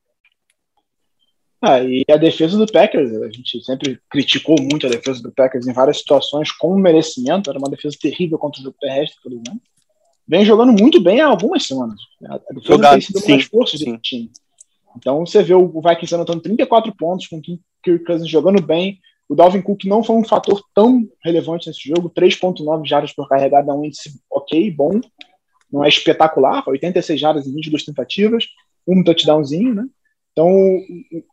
Ah, e a defesa do Packers, a gente sempre criticou muito a defesa do Packers em várias situações com merecimento, era uma defesa terrível contra o jogo terrestre, por exemplo. Vem jogando muito bem há algumas semanas. A defesa Jogado, tem sido uma das forças do time. Então você vê o Vikings anotando 34 pontos, com o Kirk Cousins jogando bem. O Dalvin Cook não foi um fator tão relevante nesse jogo, 3.9 jardas por carregada é um índice ok, bom. Não é espetacular, 86 jardas em 22 tentativas, um touchdownzinho, né? Então,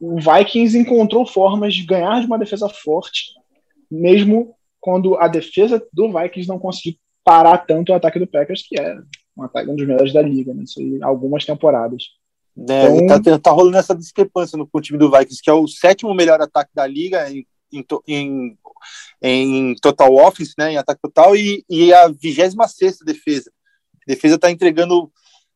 o Vikings encontrou formas de ganhar de uma defesa forte, mesmo quando a defesa do Vikings não conseguiu parar tanto o ataque do Packers, que é um, ataque, um dos melhores da liga, né? Isso aí, algumas temporadas. É, então, tá, tá, rolando essa discrepância no, com o time do Vikings, que é o sétimo melhor ataque da liga em, em, em total office, né, em ataque total, e, e a 26 sexta defesa. A defesa está entregando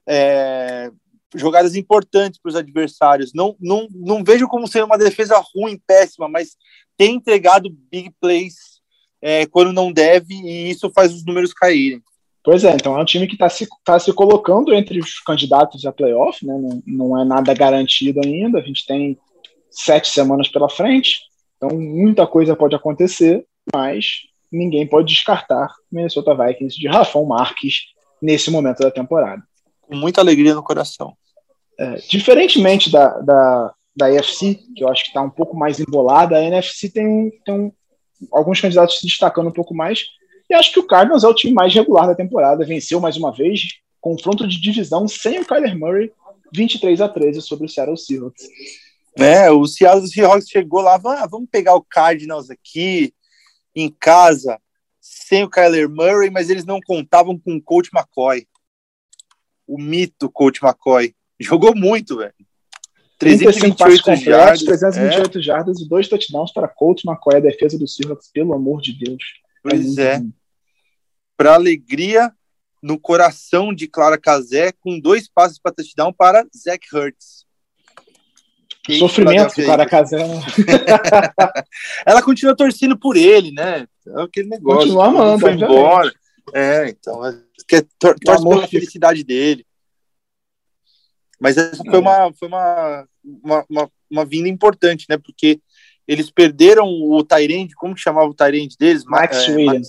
é, jogadas importantes para os adversários. Não, não, não vejo como ser uma defesa ruim, péssima, mas tem entregado big plays é, quando não deve e isso faz os números caírem. Pois é, então é um time que está se, tá se colocando entre os candidatos a playoff, né? não, não é nada garantido ainda. A gente tem sete semanas pela frente, então muita coisa pode acontecer, mas ninguém pode descartar Minnesota Vikings de Rafão Marques nesse momento da temporada. Com muita alegria no coração. É, diferentemente da, da, da AFC, que eu acho que está um pouco mais embolada, a NFC tem, tem alguns candidatos se destacando um pouco mais. E acho que o Cardinals é o time mais regular da temporada. Venceu mais uma vez, confronto de divisão sem o Kyler Murray, 23 a 13 sobre o Seattle Seahawks. É, o Seattle Seahawks chegou lá, ah, vamos pegar o Cardinals aqui em casa, sem o Kyler Murray, mas eles não contavam com o Coach McCoy. O mito Coach McCoy. Jogou muito, velho. 328 jardas, 328 é. jardas e dois touchdowns para Coach McCoy, a defesa do Seahawks, pelo amor de Deus. Pois é. é. Para alegria no coração de Clara Casé, com dois passes para touchdown para Zach Hurts. Sofrimento do Clara Casé. Ela continua torcendo por ele, né? É aquele negócio. Continua amando. Foi embora. É, então. É, que tor torce pela felicidade dele. Mas essa foi uma, foi uma, uma, uma, uma vinda importante, né? Porque eles perderam o Tyrande, como que chamava o Tyrande deles? Max é, Williams.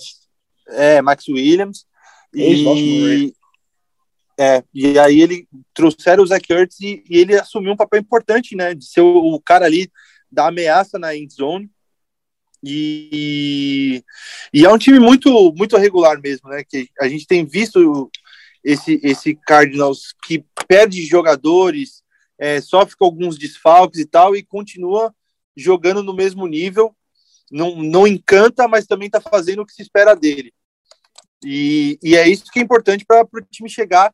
Max, é, Max Williams. E, é, e aí ele trouxeram o Zach Ertz e, e, ele assumiu um papel importante, né? De ser o, o cara ali da ameaça na end zone. E, e é um time muito muito regular mesmo, né? Que a gente tem visto esse, esse Cardinals que perde jogadores, é, sofre com alguns desfalques e tal, e continua jogando no mesmo nível. Não, não encanta, mas também está fazendo o que se espera dele. E, e é isso que é importante para o time chegar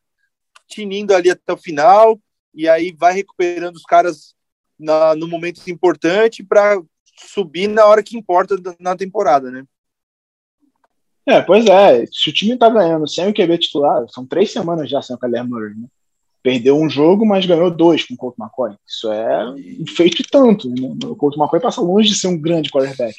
tinindo ali até o final, e aí vai recuperando os caras na, no momento importante para subir na hora que importa na temporada, né? É, pois é. Se o time tá ganhando sem o QB titular, são três semanas já sem o Kyler Murray, né? Perdeu um jogo, mas ganhou dois com o Colt McCoy. Isso é um feito tanto. Né? O Colt McCoy passa longe de ser um grande quarterback.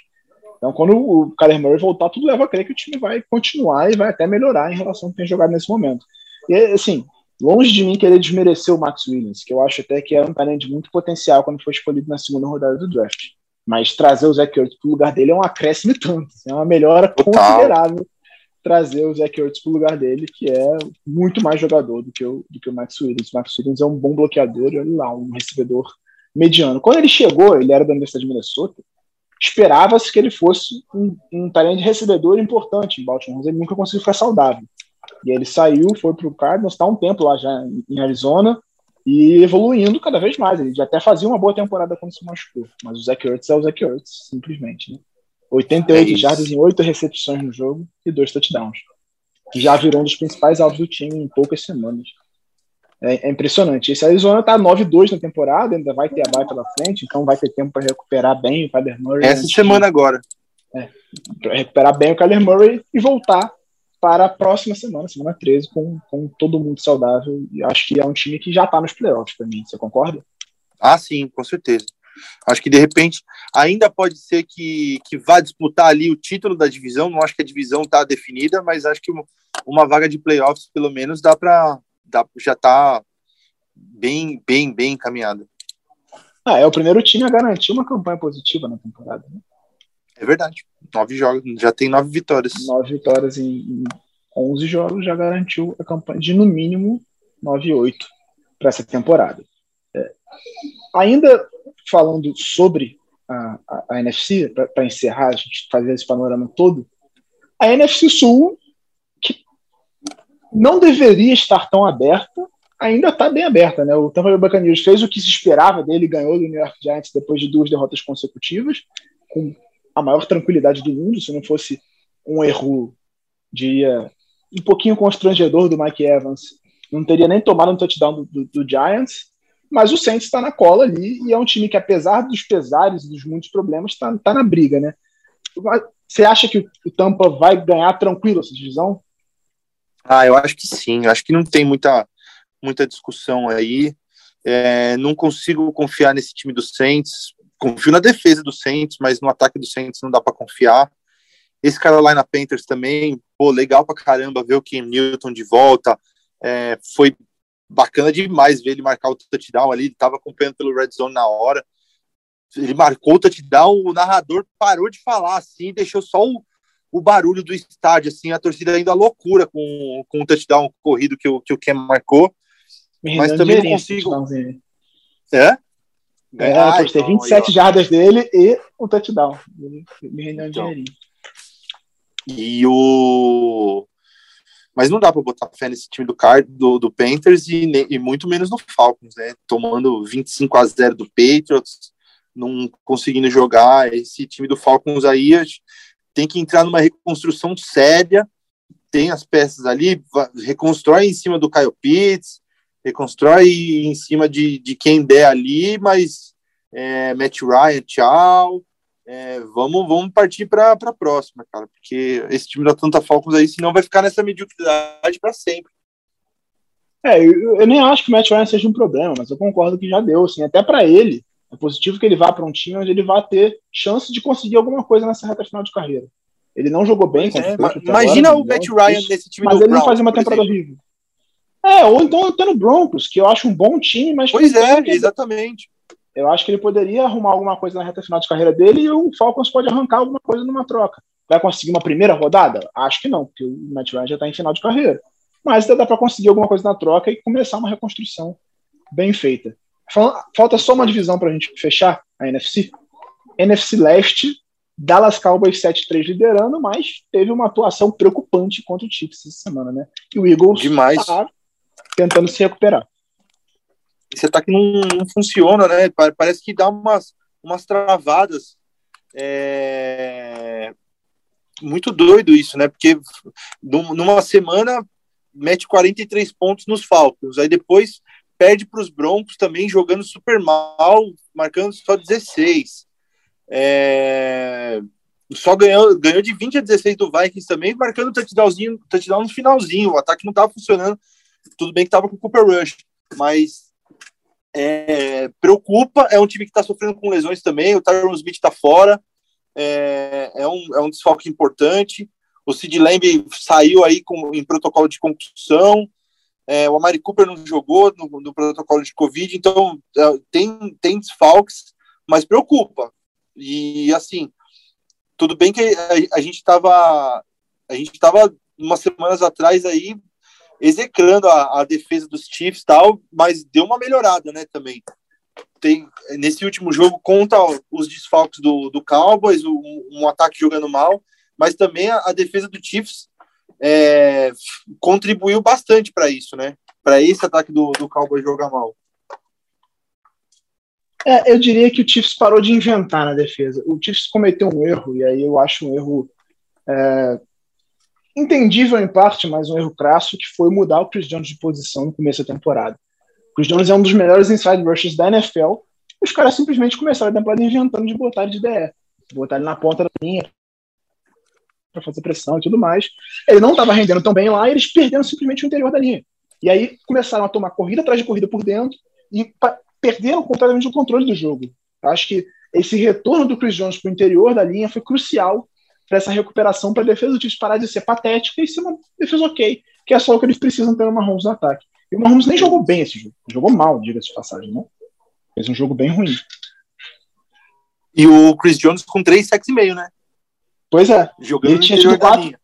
Então, quando o Kyler Murray voltar, tudo leva a crer que o time vai continuar e vai até melhorar em relação ao que tem jogado nesse momento. E, assim, longe de mim querer desmerecer o Max Williams, que eu acho até que era um talento de muito potencial quando foi escolhido na segunda rodada do draft. Mas trazer o Zach Ertz para o lugar dele é um acréscimo tanto. Assim, é uma melhora considerável trazer o Zach Ertz para o lugar dele, que é muito mais jogador do que, o, do que o Max Williams. O Max Williams é um bom bloqueador e olha lá, um recebedor mediano. Quando ele chegou, ele era da Universidade de Minnesota, esperava-se que ele fosse um, um talento de recebedor importante em Baltimore, mas ele nunca conseguiu ficar saudável. E ele saiu, foi para o Cardinals, está um tempo lá já em Arizona, e evoluindo cada vez mais. Ele já até fazia uma boa temporada quando se machucou. Mas o Zach Ertz é o Zach Ertz, simplesmente. Né? 88 é jardas em 8 recepções no jogo e dois touchdowns. Já virou um dos principais alvos do time em poucas semanas. É, é impressionante. Esse Arizona tá 9-2 na temporada, ainda vai ter a bye pela frente, então vai ter tempo para recuperar bem o Kyler Murray. Essa semana agora. É, recuperar bem o Kyler Murray e voltar para a próxima semana, semana 13, com, com todo mundo saudável. E acho que é um time que já está nos playoffs para mim. Você concorda? Ah, sim, com certeza. Acho que de repente ainda pode ser que, que vá disputar ali o título da divisão. Não acho que a divisão está definida, mas acho que uma vaga de playoffs, pelo menos, dá para já está bem, bem, bem encaminhada. Ah, é o primeiro time a garantir uma campanha positiva na temporada. Né? É verdade. Nove jogos, já tem nove vitórias. Nove vitórias em, em 11 jogos já garantiu a campanha de no mínimo 9-8 para essa temporada. É. Ainda falando sobre a, a, a NFC, para encerrar, a gente fazer esse panorama todo, a NFC Sul, que não deveria estar tão aberta, ainda está bem aberta. Né? O Tampa Bay Buccaneers fez o que se esperava dele, ganhou do New York Giants depois de duas derrotas consecutivas, com a maior tranquilidade do mundo, se não fosse um erro de um pouquinho constrangedor do Mike Evans, não teria nem tomado um touchdown do, do, do Giants, mas o Saints está na cola ali e é um time que, apesar dos pesares e dos muitos problemas, está tá na briga, né? Você acha que o Tampa vai ganhar tranquilo essa divisão? Ah, eu acho que sim. Acho que não tem muita, muita discussão aí. É, não consigo confiar nesse time do Saints. Confio na defesa do Saints, mas no ataque do Saints não dá para confiar. Esse Carolina Panthers também, pô, legal pra caramba ver o Kim Newton de volta. É, foi bacana demais ver ele marcar o touchdown ali. Ele tava acompanhando pelo Red Zone na hora. Ele marcou o touchdown, o narrador parou de falar assim, deixou só o, o barulho do estádio, assim, a torcida ainda loucura com, com o touchdown corrido que o, que o Cam marcou. Me Mas também não consigo-. É? É, Ah, eu postei então, aí, 27 ó. jardas dele e um touchdown. Me- rendeu um Então. dinheirinho. E o. Mas não dá para botar fé nesse time do, Card, do, do Panthers e, e muito menos no Falcons, né? Tomando 25 a 0 do Patriots, não conseguindo jogar. Esse time do Falcons aí tem que entrar numa reconstrução séria. Tem as peças ali, reconstrói em cima do Kyle Pitts, reconstrói em cima de, de quem der ali, mas é, Matt Ryan, tchau. É, vamos, vamos partir para a próxima, cara, porque esse time da Atlanta Falcons aí, senão vai ficar nessa mediocridade para sempre. É, eu, eu nem acho que o Matt Ryan seja um problema, mas eu concordo que já deu, assim, até pra ele. É positivo que ele vá para um time onde ele vai ter chance de conseguir alguma coisa nessa reta final de carreira. Ele não jogou bem É, imagina agora, o não, Matt Ryan nesse time mas do ele não Browns, fazia uma por temporada horrível. É, ou então até no Broncos, que eu acho um bom time, mas Pois que- é, exatamente. eu acho que ele poderia arrumar alguma coisa na reta final de carreira dele e o Falcons pode arrancar alguma coisa numa troca. Vai conseguir uma primeira rodada? Acho que não, porque o Matt Ryan já está em final de carreira. Mas ainda dá para conseguir alguma coisa na troca e começar uma reconstrução bem feita. Fal- Falta só uma divisão para a gente fechar a NFC. NFC Leste, Dallas Cowboys 7-3 liderando, mas teve uma atuação preocupante contra o Chiefs essa semana, né? E o Eagles Demais. tá tentando se recuperar. Esse ataque não, não funciona, né? Pa- Parece que dá umas, umas travadas. É... Muito doido isso, né? Porque num- numa semana mete 43 pontos nos Falcons, aí depois perde para os Broncos também jogando super mal, marcando só 16. É, Só ganhou, ganhou de 20 a 16 do Vikings também, marcando touchdownzinho, touchdown no finalzinho. O ataque não estava funcionando. Tudo bem que estava com o Cooper Rush, mas é, preocupa. É um time que está sofrendo com lesões também. O Tyron Smith está fora. É, é, um, é um desfalque importante. O Sid Lamb saiu aí com, em protocolo de concussão. É, o Amari Cooper não jogou no, no protocolo de Covid. Então, é, tem, tem desfalques, mas preocupa. E, assim, tudo bem que a, a gente estava a gente estava umas semanas atrás aí execrando a, a defesa dos Chiefs tal, mas deu uma melhorada, né, também. Tem, nesse último jogo, conta os desfalques do, do Cowboys, um, um ataque jogando mal, mas também a, a defesa do Chiefs é, contribuiu bastante para isso, né? Para esse ataque do, do Cowboys jogar mal. É, eu diria que o Chiefs parou de inventar na defesa. O Chiefs cometeu um erro, e aí eu acho um erro é, entendível em parte, mas um erro crasso, que foi mudar o Chris Jones de posição no começo da temporada. O Chris Jones é um dos melhores inside rushers da NFL, e os caras simplesmente começaram a temporada inventando de botar ele de DE. Botar ele na ponta da linha para fazer pressão e tudo mais. Ele não estava rendendo tão bem lá, e eles perderam simplesmente o interior da linha. E aí começaram a tomar corrida atrás de corrida por dentro, e perderam completamente o controle do jogo. Acho que esse retorno do Chris Jones para o interior da linha foi crucial para essa recuperação, para a defesa do Chiefs parar de ser patética e ser uma defesa ok, que é só o que eles precisam ter no Mahomes no ataque. E o Mahomes nem jogou bem esse jogo, jogou mal, diga-se de passagem, né? Fez um jogo bem ruim. E o Chris Jones com três sacks e meio, né? Pois é. Jogando Ele tinha tido quatro.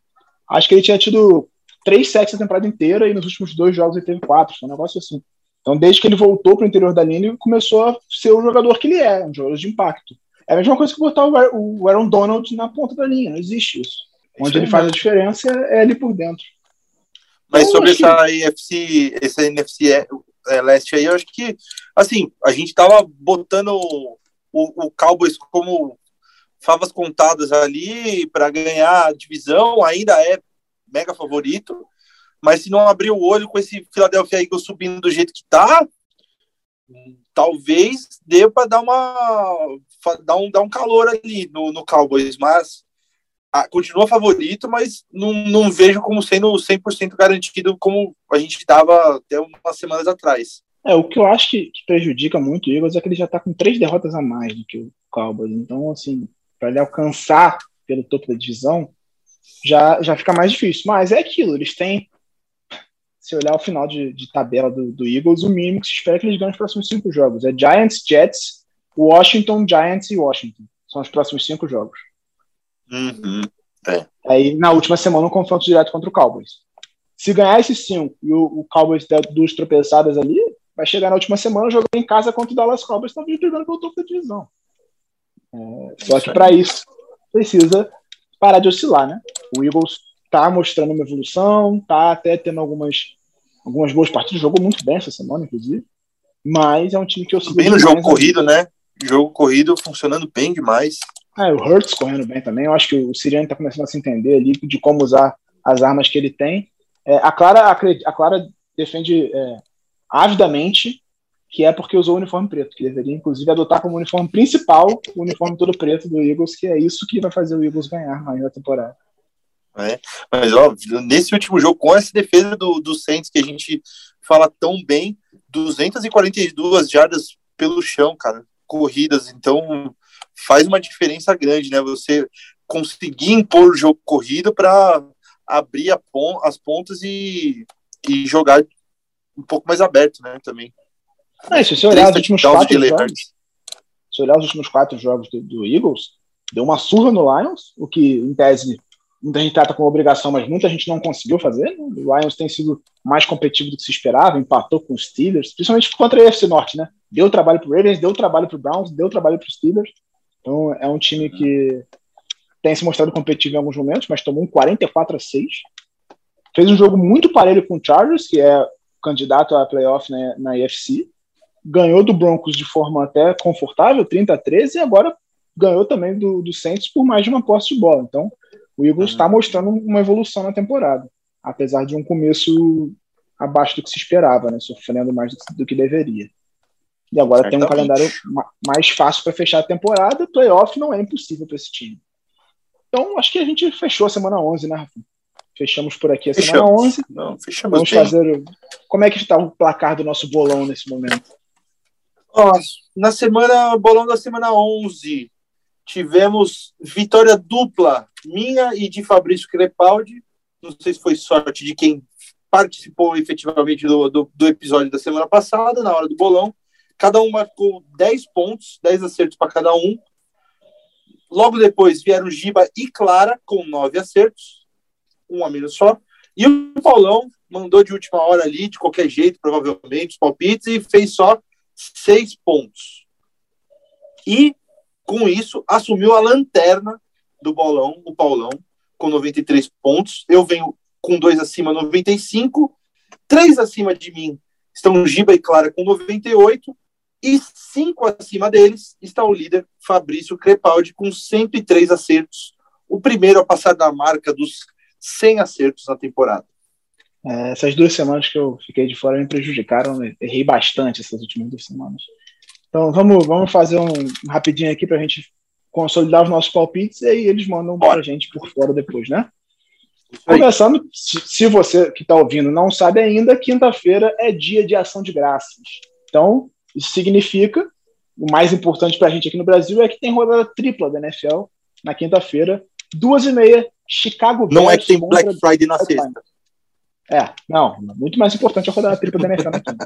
Acho que ele tinha tido três sacks a temporada inteira e nos últimos dois jogos ele teve quatro, foi um negócio assim. Então, desde que ele voltou para o interior da linha, ele começou a ser o jogador que ele é, um jogador de impacto. É a mesma coisa que botar o Aaron- o Donald na ponta da linha, não existe isso. Onde ele faz a diferença é ali por dentro. Mas sobre que- essa NFC, essa NFC é, é, leste aí, eu acho que, assim, a gente tava botando o, o Cowboys como favas contadas ali para ganhar a divisão, ainda é mega favorito, mas se não abrir o olho com esse Philadelphia Eagles subindo do jeito que tá, talvez dê para dar uma dar um, dar um calor ali no, no Cowboys, mas ah, continua favorito, mas não, não vejo como sendo 100% garantido como a gente estava até umas semanas atrás. É, o que eu acho que, que prejudica muito o Eagles é que ele já está com três derrotas a mais do que o Cowboys. Então, assim, para ele alcançar pelo topo da divisão, já, já fica mais difícil. Mas é aquilo, eles têm. Se olhar o final de, de tabela do, do, Eagles, o mínimo que se espera é que eles ganhem os próximos cinco jogos. É Giants, Jets, Washington, Giants e Washington. São os próximos cinco jogos. Uhum. É. Aí, na última semana, um confronto direto contra o Cowboys. Se ganhar esses cinco e o, o Cowboys der duas tropeçadas ali, vai chegar na última semana jogando em casa contra o Dallas Cowboys, talvez brigando pelo topo da divisão. É, só que para isso precisa parar de oscilar, né? O Eagles está mostrando uma evolução, está até tendo algumas, algumas boas partidas, jogou muito bem essa semana, inclusive, mas é um time que oscila. Bem no jogo corrido, né? Jogo corrido funcionando bem demais. É, o Hurts correndo bem também. Eu acho que o Siriano está começando a se entender ali de como usar as armas que ele tem. É, a, Clara, a Clara defende é, avidamente que é porque usou o uniforme preto, que deveria inclusive adotar como uniforme principal o uniforme todo preto do Eagles, que é isso que vai fazer o Eagles ganhar mais na temporada. É, mas ó, nesse último jogo, com essa defesa do, do Saints que a gente fala tão bem, 242 jardas pelo chão, cara, corridas, então faz uma diferença grande, né? Você conseguir impor o jogo corrido para abrir pon as pontas e, e jogar um pouco mais aberto, né? Também. É, se você olhar os últimos quatro jogos, se olhar os últimos quatro jogos do, do, Eagles, deu uma surra no Lions, o que, em tese, muita gente trata como obrigação, mas muita gente não conseguiu fazer. Né? O Lions tem sido mais competitivo do que se esperava, empatou com os Steelers, principalmente contra a AFC Norte, né? Deu trabalho para Ravens, deu trabalho para Browns, deu trabalho para os Steelers. Então, é um time que tem se mostrado competitivo em alguns momentos, mas tomou um 44 a 6. Fez um jogo muito parelho com o Chargers, que é candidato a playoff na, na AFC ganhou do Broncos de forma até confortável, 30 a 13, e agora ganhou também do, do Saints por mais de uma posse de bola. Então, o Eagles está uhum. mostrando uma evolução na temporada, apesar de um começo abaixo do que se esperava, né, sofrendo mais do, do que deveria. E agora tem um calendário mais fácil para fechar a temporada, playoff não é impossível para esse time. Então, acho que a gente fechou a semana 11, né, Rafa? Fechamos por aqui a fechamos. semana 11. Não, fechamos Vamos bem. fazer. Como é que está o placar do nosso bolão nesse momento? Ó, na semana, bolão da semana 11, tivemos vitória dupla, minha e de Fabrício Crepaldi. Não sei se foi sorte de quem participou efetivamente do, do, do episódio da semana passada, na hora do bolão. Cada um marcou 10 pontos, 10 acertos para cada um. Logo depois vieram Giba e Clara com 9 acertos, um a menos só. E o Paulão mandou de última hora ali, de qualquer jeito, provavelmente, os palpites, e fez só seis pontos. E, com isso, assumiu a lanterna do bolão, o Paulão, com 93 pontos. Eu venho com dois acima, 95. Três acima de mim estão Giba e Clara com 98. E cinco acima deles está o líder Fabrício Crepaldi com 103 acertos. O primeiro a passar da marca dos 100 acertos na temporada. É, essas duas semanas que eu fiquei de fora me prejudicaram, errei bastante essas últimas duas semanas. Então vamos, vamos fazer um rapidinho aqui para a gente consolidar os nossos palpites e aí eles mandam para a gente por fora depois, né? Começando, se, você que está ouvindo não sabe ainda, quinta-feira é dia de ação de graças. Então, isso significa, o mais importante para a gente aqui no Brasil é que tem rodada tripla da NFL na quinta-feira, duas e meia, Chicago Bears. Não é que tem Black Friday na sexta. É, não, muito mais importante a rodada tripla da NFL aqui.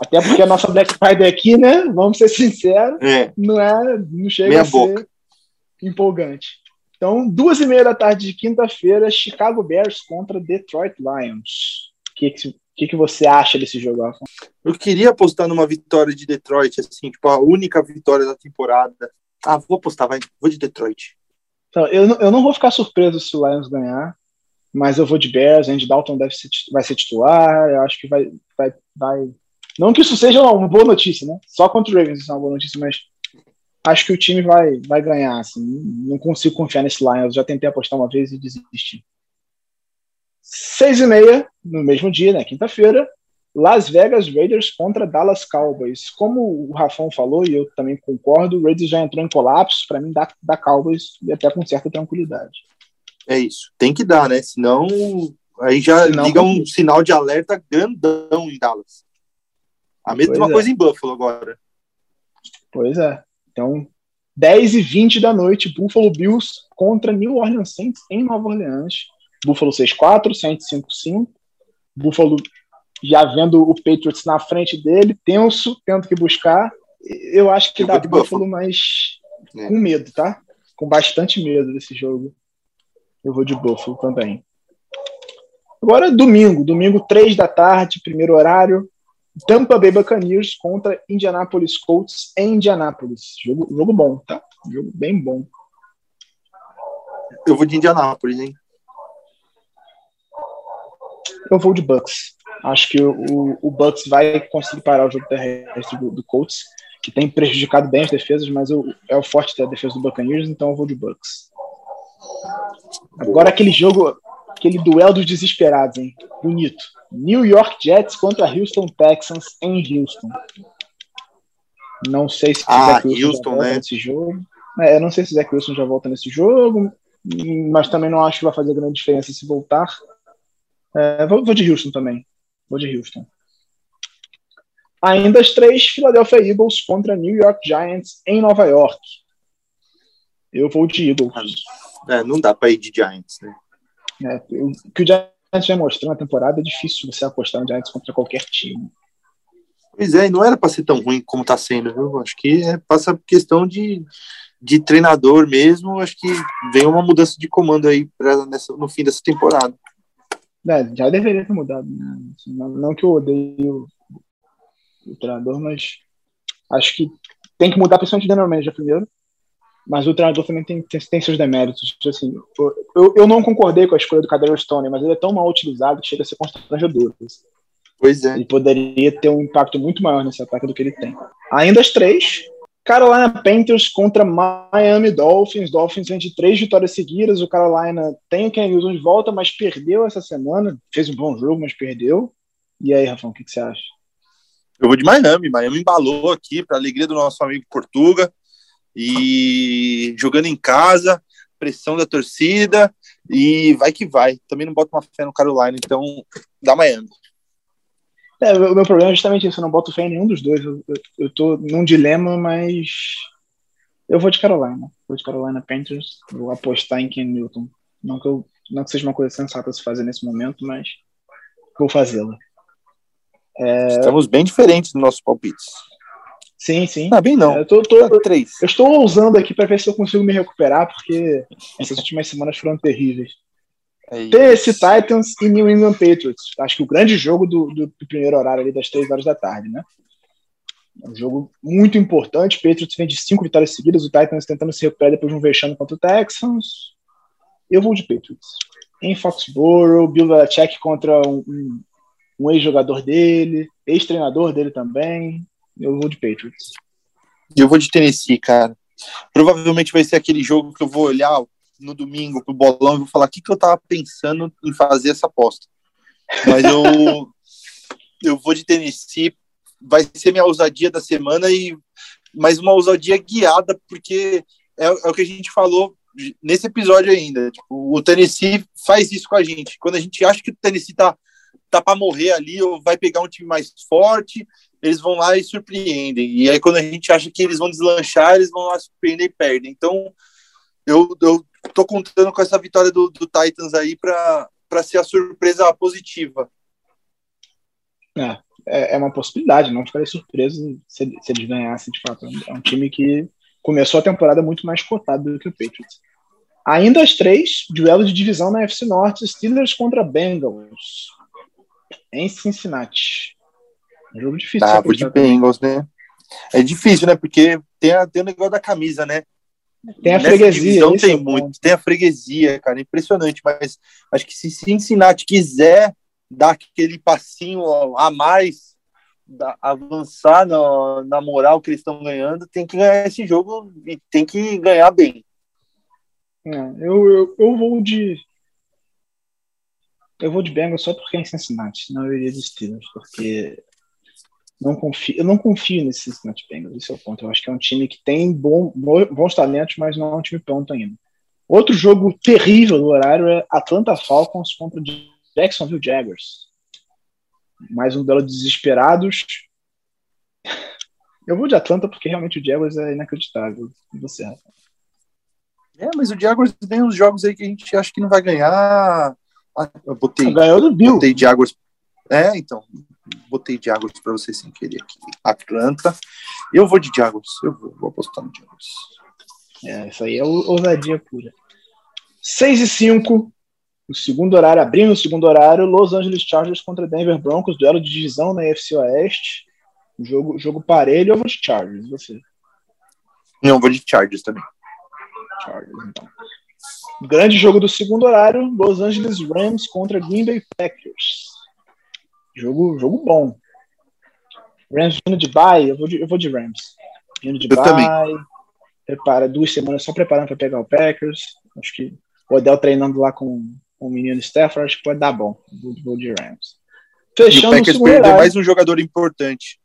Até porque a nossa Black Friday aqui, né? Vamos ser sinceros, é. não é, não chega Meia a ser empolgante. Então, duas e meia da tarde de quinta-feira, Chicago Bears contra Detroit Lions. O que, que, que você acha desse jogo, Rafa? Eu queria apostar numa vitória de Detroit, assim, tipo, a única vitória da temporada. Ah, vou apostar, vai, vou de Detroit. Então, eu, eu não vou ficar surpreso se o Lions ganhar mas eu vou de Bears, Andy Dalton deve ser, vai ser titular, eu acho que vai, vai, vai. Não que isso seja uma boa notícia, né? Só contra o Ravens isso é uma boa notícia, mas acho que o time vai, vai ganhar. Assim. Não consigo confiar nesse Lions. Já tentei apostar uma vez e desisti. Seis e meia, no mesmo dia, né? Quinta-feira, Las Vegas Raiders contra Dallas Cowboys. Como o Rafão falou, e eu também concordo, o Raiders já entrou em colapso, para mim dá, dá Cowboys e até com certa tranquilidade. É isso. Tem que dar, né? Senão aí já Senão, liga um sinal de alerta grandão em Dallas. A mesma pois coisa é. em Buffalo agora. Pois é. Então, 10 e 20 da noite, Buffalo Bills contra New Orleans Saints em Nova Orleans. Buffalo 6-4, Saints 5-5. Buffalo já vendo o Patriots na frente dele, tenso, tendo que buscar. Eu acho que eu dá Buffalo, Buffalo, mas é. com medo, tá? Com bastante medo desse jogo. Eu vou de Buffalo também. Agora, domingo, domingo, 3 da tarde, primeiro horário. Tampa Bay Buccaneers contra Indianapolis Colts em Indianapolis. Jogo, jogo bom, tá? Jogo bem bom. Eu vou de Indianapolis, hein? Eu vou de Bucks. Acho que o, o Bucks vai conseguir parar o jogo terrestre do, do Colts, que tem prejudicado bem as defesas, mas eu, é o forte da defesa do Buccaneers, então eu vou de Bucks. Agora aquele jogo, aquele duelo dos desesperados, hein? Bonito. New York Jets contra Houston Texans em Houston. Não sei se ah, Houston, né? nesse jogo. É, não sei se Zach Wilson já volta nesse jogo, mas também não acho que vai fazer grande diferença se voltar. É, vou, vou, de Houston também. Vou de Houston. Ainda as três, Philadelphia Eagles contra New York Giants em Nova York. Eu vou de Eagles. É, não dá para ir de Giants, né? É, que o Giants já mostrou na temporada é difícil você apostar no Giants contra qualquer time. Pois é, não era para ser tão ruim como está sendo, viu? Acho que é, passa questão de, de treinador mesmo. Acho que vem uma mudança de comando aí pra, nessa, no fim dessa temporada. É, já deveria ter mudado. Né? Não, não, que eu odeie o, o, treinador, mas acho que tem que mudar principalmente o general manager primeiro. Mas o treinador também tem, tem, tem seus deméritos. Assim, eu, eu não concordei com a escolha do Cadero Stone, mas ele é tão mal utilizado que chega a ser constrangedor. Pois é. Ele poderia ter um impacto muito maior nesse ataque do que ele tem. Ainda as três, Carolina Panthers contra Miami Dolphins. Dolphins vem de três vitórias seguidas. O Carolina tem o Ken Wilson de volta, mas perdeu essa semana. Fez um bom jogo, mas perdeu. E aí, Rafão, o que, que você acha? Eu vou de Miami. Miami embalou aqui para alegria do nosso amigo Portuga. E jogando em casa, pressão da torcida. E vai que vai. Também não boto uma fé no Carolina, então dá Miami. É, o meu problema é justamente isso, eu não boto fé em nenhum dos dois. Eu, eu, eu tô num dilema, mas eu vou de Carolina. Vou de Carolina Panthers. Vou apostar em Ken Newton. Não que, eu, não que seja uma coisa sensata se fazer nesse momento, mas vou fazê-la. É... Estamos bem diferentes nos nossos palpites. Sim, sim. Ah, bem não. Eu, tô, tô, é três. eu estou ousando aqui para ver se eu consigo me recuperar, porque essas últimas semanas foram terríveis. É Tennessee Titans e New England Patriots. Acho que o grande jogo do, do, do, primeiro horário ali das três horas da tarde, né? É um jogo muito importante. Patriots vem de cinco vitórias seguidas. O Titans tentando se recuperar depois de um vexame contra o Texans. Eu vou de Patriots. Em Foxborough, Bill Belichick contra um, um, um ex-jogador dele, ex-treinador dele também. Eu vou de Patriots. Eu vou de Tennessee, cara. Provavelmente vai ser aquele jogo que eu vou olhar no domingo pro bolão e vou falar o que, que eu tava pensando em fazer essa aposta. Mas eu, eu vou de Tennessee, vai ser minha ousadia da semana e mais uma ousadia guiada, porque é, é, o que a gente falou nesse episódio ainda. Tipo, o Tennessee faz isso com a gente. Quando a gente acha que o Tennessee tá, tá para morrer ali ou vai pegar um time mais forte, eles vão lá e surpreendem. E aí, quando a gente acha que eles vão deslanchar, eles vão lá surpreender e perdem. Então, eu, eu tô contando com essa vitória do, do Titans aí para ser a surpresa positiva. É, é, é uma possibilidade, não ficaria surpreso se, se eles ganhassem de fato. É um time que começou a temporada muito mais cotado do que o Patriots. Ainda as três, duelo de divisão na FC Norte, Steelers contra Bengals, em Cincinnati. Um jogo difícil. Tá, de Bengals, né? É difícil, né? Porque tem, a, tem o negócio da camisa, né? Tem a freguesia. Não tem é muito, tem a freguesia, cara, impressionante. Mas acho que se Cincinnati quiser dar aquele passinho a mais, avançar na, na moral que eles estão ganhando, tem que ganhar esse jogo e tem que ganhar bem. É, eu, eu, eu vou de. Eu vou de Bengals só porque é em Cincinnati, não eu iria de Steelers, porque não confio, eu não confio nesse Cincinnati Bengals, esse é o ponto. Eu acho que é um time que tem bom, bons talentos, mas não é um time pronto ainda. Outro jogo terrível do horário é Atlanta Falcons contra Jacksonville Jaguars. Mais um duelo desesperados. Eu vou de Atlanta porque realmente o Jaguars é inacreditável. E você? É, mas o Jaguars tem uns jogos aí que a gente acha que não vai ganhar. Eu botei. Ganhou do Bill. Botei Jaguars. É, então. Botei Jaguars para você sem querer aqui. Atlanta. Eu vou de Jaguars. Eu vou, vou apostar no Jaguars. É, isso aí é ousadia pura. 6 e 5, o segundo horário, abrindo o segundo horário, Los Angeles Chargers contra Denver Broncos, duelo de divisão na UFC Oeste. Jogo, jogo parelho, eu vou de Chargers, você? Não, eu vou de Chargers também. Chargers, então. Grande jogo do segundo horário, Los Angeles Rams contra Green Bay Packers. Jogo, jogo bom. Rams vindo de bye, eu vou de, eu vou de Rams. Vindo de eu bye, também. prepara duas semanas só preparando para pegar o Packers. Acho que o Odell treinando lá com, com o menino Stafford, acho que pode dar bom. Vou, vou de Rams. Fechando e o Packers perdeu mais um jogador importante.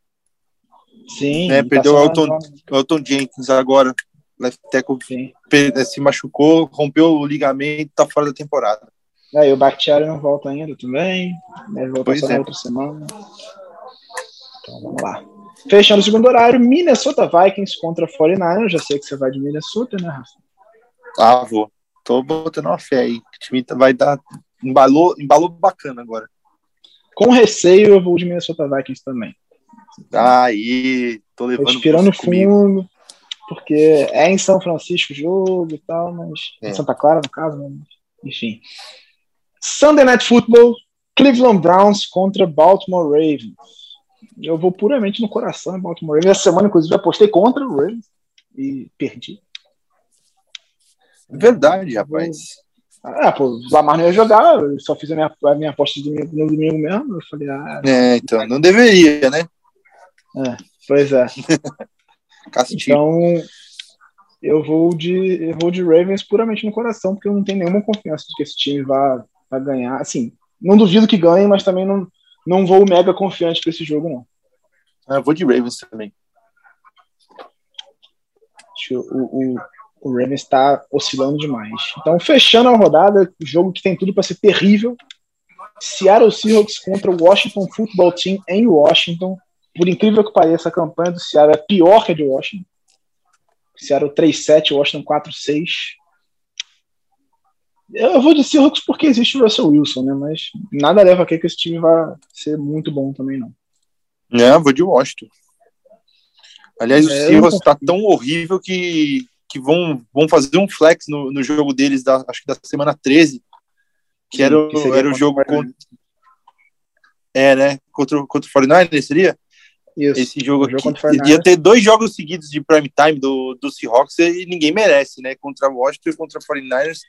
Sim. Né? Perdeu tá o Elton, Elton Jenkins agora. Left tackle se machucou, rompeu o ligamento, tá fora da temporada. É, e o Bakhtiari não volta ainda também. Deve voltar pois só é. na outra semana. Então vamos lá. Fechando o segundo horário, Minnesota Vikings contra 49 Já sei que você vai de Minnesota, né, Rafa? Ah, vou. Tô botando uma fé aí. O time tá- vai dar. Embalou, embalou bacana agora. Com receio, eu vou de Minnesota Vikings também. Aí, tô levando. Respirando fundo, porque é em São Francisco o jogo e tal, mas. É. Em Santa Clara, no caso, mas, enfim. Sunday Night Football, Cleveland Browns contra Baltimore Ravens. Eu vou puramente no coração Baltimore Ravens. Essa semana, inclusive, apostei contra o Ravens e perdi. Verdade, rapaz. Ah, pô, o Lamar não ia jogar, eu só fiz a minha, a minha aposta domingo, no domingo mesmo. Eu falei, ah. É, então, não deveria, né? É, pois é. então, eu vou de eu vou de Ravens puramente no coração, porque eu não tenho nenhuma confiança de que esse time vá, vá ganhar. Assim, não duvido que ganhe, mas também não, não vou mega confiante para esse jogo, não. Ah, eu vou de Ravens também. O, o, o Ravens está oscilando demais. Então, fechando a rodada, jogo que tem tudo para ser terrível. Seattle Seahawks contra o Washington Football Team em Washington. Por incrível que pareça, a campanha do Seattle é pior que a de Washington. Seattle 3-7, Washington 4-6. Eu vou de Seahawks porque existe o Russell Wilson, né? Mas nada leva a que esse time vai ser muito bom também, não. É, vou de Washington. Aliás, o é, Seahawks está tão horrível que que vão, vão fazer um flex no, no jogo deles, da, acho que da semana 13, que era, que era o jogo contra. É, né? Contra, contra o 49 seria? Isso, Esse jogo aqui. Jogo ia ter dois jogos seguidos de prime time do, do Seahawks e ninguém merece, né? Contra o Washington e contra o 49ers.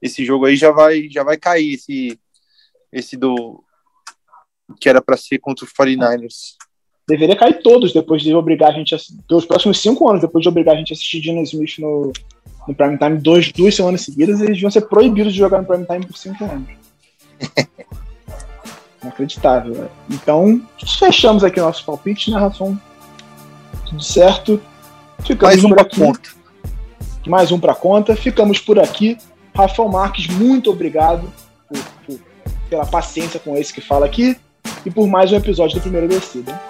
Esse jogo aí já vai, já vai cair, esse, esse do. que era para ser contra o 49ers deveria cair todos depois de obrigar a gente a pelos próximos cinco anos, depois de obrigar a gente a assistir Dino Smith no, no Prime Time dois, duas semanas seguidas, eles deviam ser proibidos de jogar no Prime Time por cinco anos. Inacreditável. Né? Então, fechamos aqui nosso palpite, né, Rafão? Tudo certo. Ficamos Mais um para conta. Mais um para conta. Ficamos por aqui. Rafael Marques, muito obrigado por, por, pela paciência com esse que fala aqui e por mais um episódio do Primeiro Descida.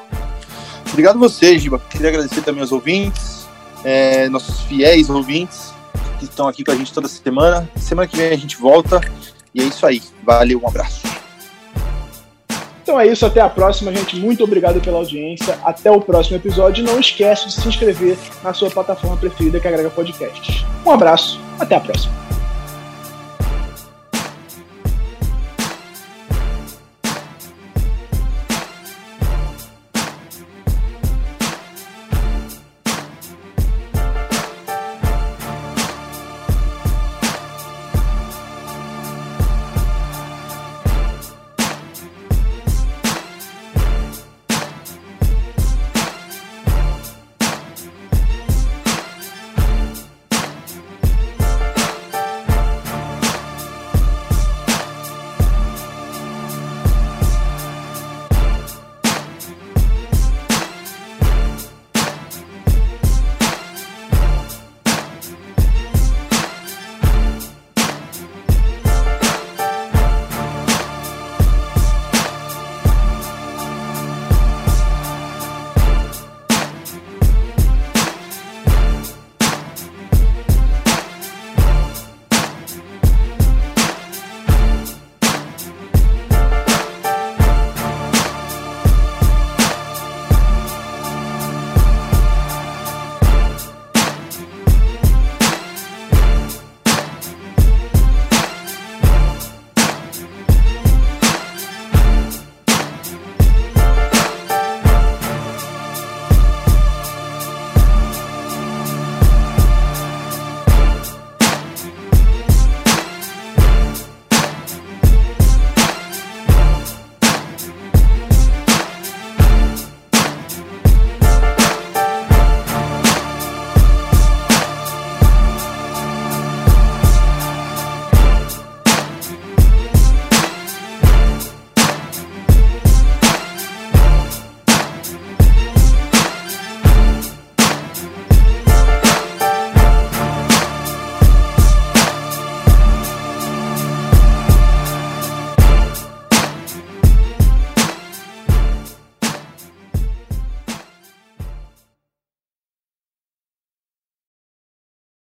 Obrigado a você, Giba. Queria agradecer também aos ouvintes, é, nossos fiéis ouvintes que estão aqui com a gente toda semana. Semana que vem a gente volta. E é isso aí. Valeu, um abraço. Então é isso, até a próxima, gente. Muito obrigado pela audiência. Até o próximo episódio. Não esquece de se inscrever na sua plataforma preferida que agrega podcast. Um abraço, até a próxima.